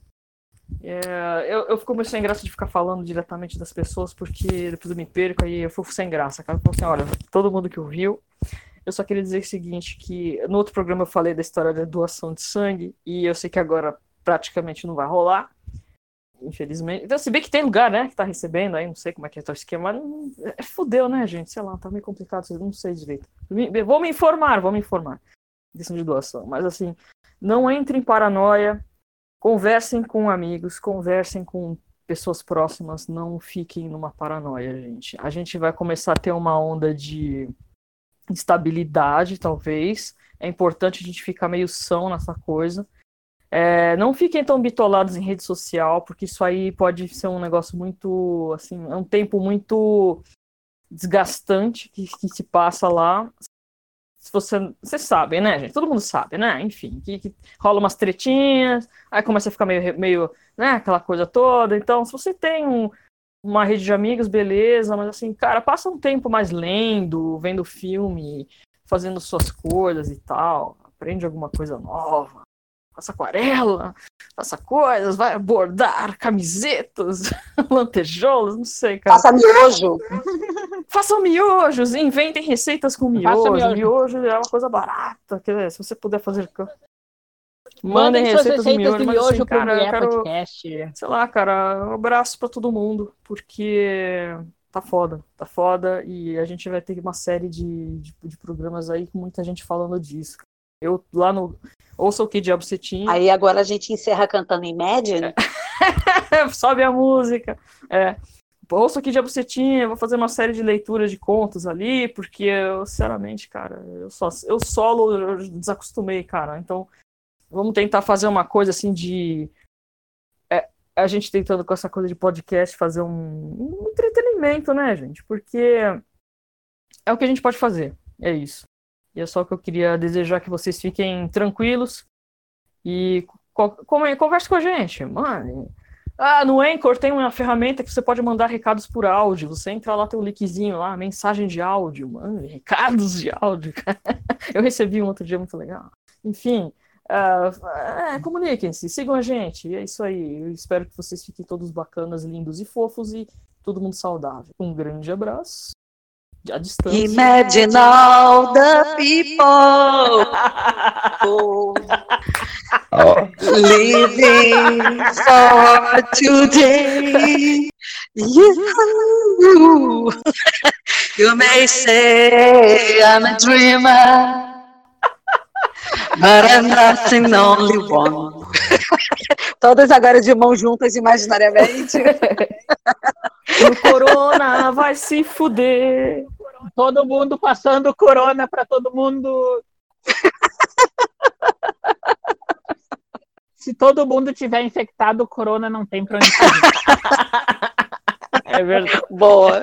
É, eu, eu fico meio sem graça de ficar falando diretamente das pessoas, porque depois eu me perco aí eu fico sem graça. Cara, eu assim, olha, todo mundo que ouviu, eu só queria dizer o seguinte, que no outro programa eu falei da história da doação de sangue, e eu sei que agora praticamente não vai rolar, infelizmente. Então, se bem que tem lugar, né, que tá recebendo aí, não sei como é que é o esquema, mas é fudeu, né, gente? Sei lá, tá meio complicado, não sei direito. Vou me informar, vou me informar. Questão de doação. Mas assim, não entre em paranoia, conversem com amigos, conversem com pessoas próximas, não fiquem numa paranoia, gente. A gente vai começar a ter uma onda de instabilidade, talvez. É importante a gente ficar meio são nessa coisa. É, não fiquem tão bitolados em rede social, porque isso aí pode ser um negócio muito, assim, é um tempo muito desgastante que, que se passa lá. Se você, vocês sabem, né, gente? Todo mundo sabe, né? Enfim, que, que rola umas tretinhas, aí começa a ficar meio, meio, né, aquela coisa toda. Então, se você tem um, uma rede de amigos, beleza, mas assim, cara, passa um tempo mais lendo, vendo filme, fazendo suas coisas e tal. Aprende alguma coisa nova faça aquarela, faça coisas, vai bordar camisetas, lantejoulas, não sei, cara. Faça miojo. Façam miojos, inventem receitas com Faça miojo. miojo. Miojo é uma coisa barata, quer dizer, se você puder fazer. Mandem receitas de receitas de miojo, assim, miojo pro cara, eu quero, Podcast. sei lá, cara, um abraço pra todo mundo, porque tá foda, tá foda, e a gente vai ter uma série de, de, de programas aí com muita gente falando disso. Eu lá no. Ouça o que diabo você tinha. Aí agora a gente encerra cantando Imagine. Sobe a música. É. Ouça o que diabo você tinha, vou fazer uma série de leituras de contos ali, porque eu, sinceramente, cara, eu, só, eu solo eu desacostumei, cara. Então, vamos tentar fazer uma coisa assim de. é, a gente tentando com essa coisa de podcast fazer um, um entretenimento, né, gente? Porque é o que a gente pode fazer. É isso. E é só que eu queria desejar que vocês fiquem tranquilos e co- como- converse com a gente, mano. Ah, no Anchor tem uma ferramenta que você pode mandar recados por áudio. Você entra lá, tem um linkzinho lá, mensagem de áudio, mano, recados de áudio. Eu recebi um outro dia muito legal. Enfim, ah, é, comuniquem-se, sigam a gente. E é isso aí. Eu espero que vocês fiquem todos bacanas, lindos e fofos e todo mundo saudável. Um grande abraço. À distância. Imagine all the people oh. living for today. You, you may say I'm a dreamer, but I'm nothing, only one. Todas agora de mãos juntas imaginariamente. O corona vai se fuder. Todo mundo passando corona para todo mundo. Se todo mundo tiver infectado, o corona não tem pra onde fugir. É verdade. Boa.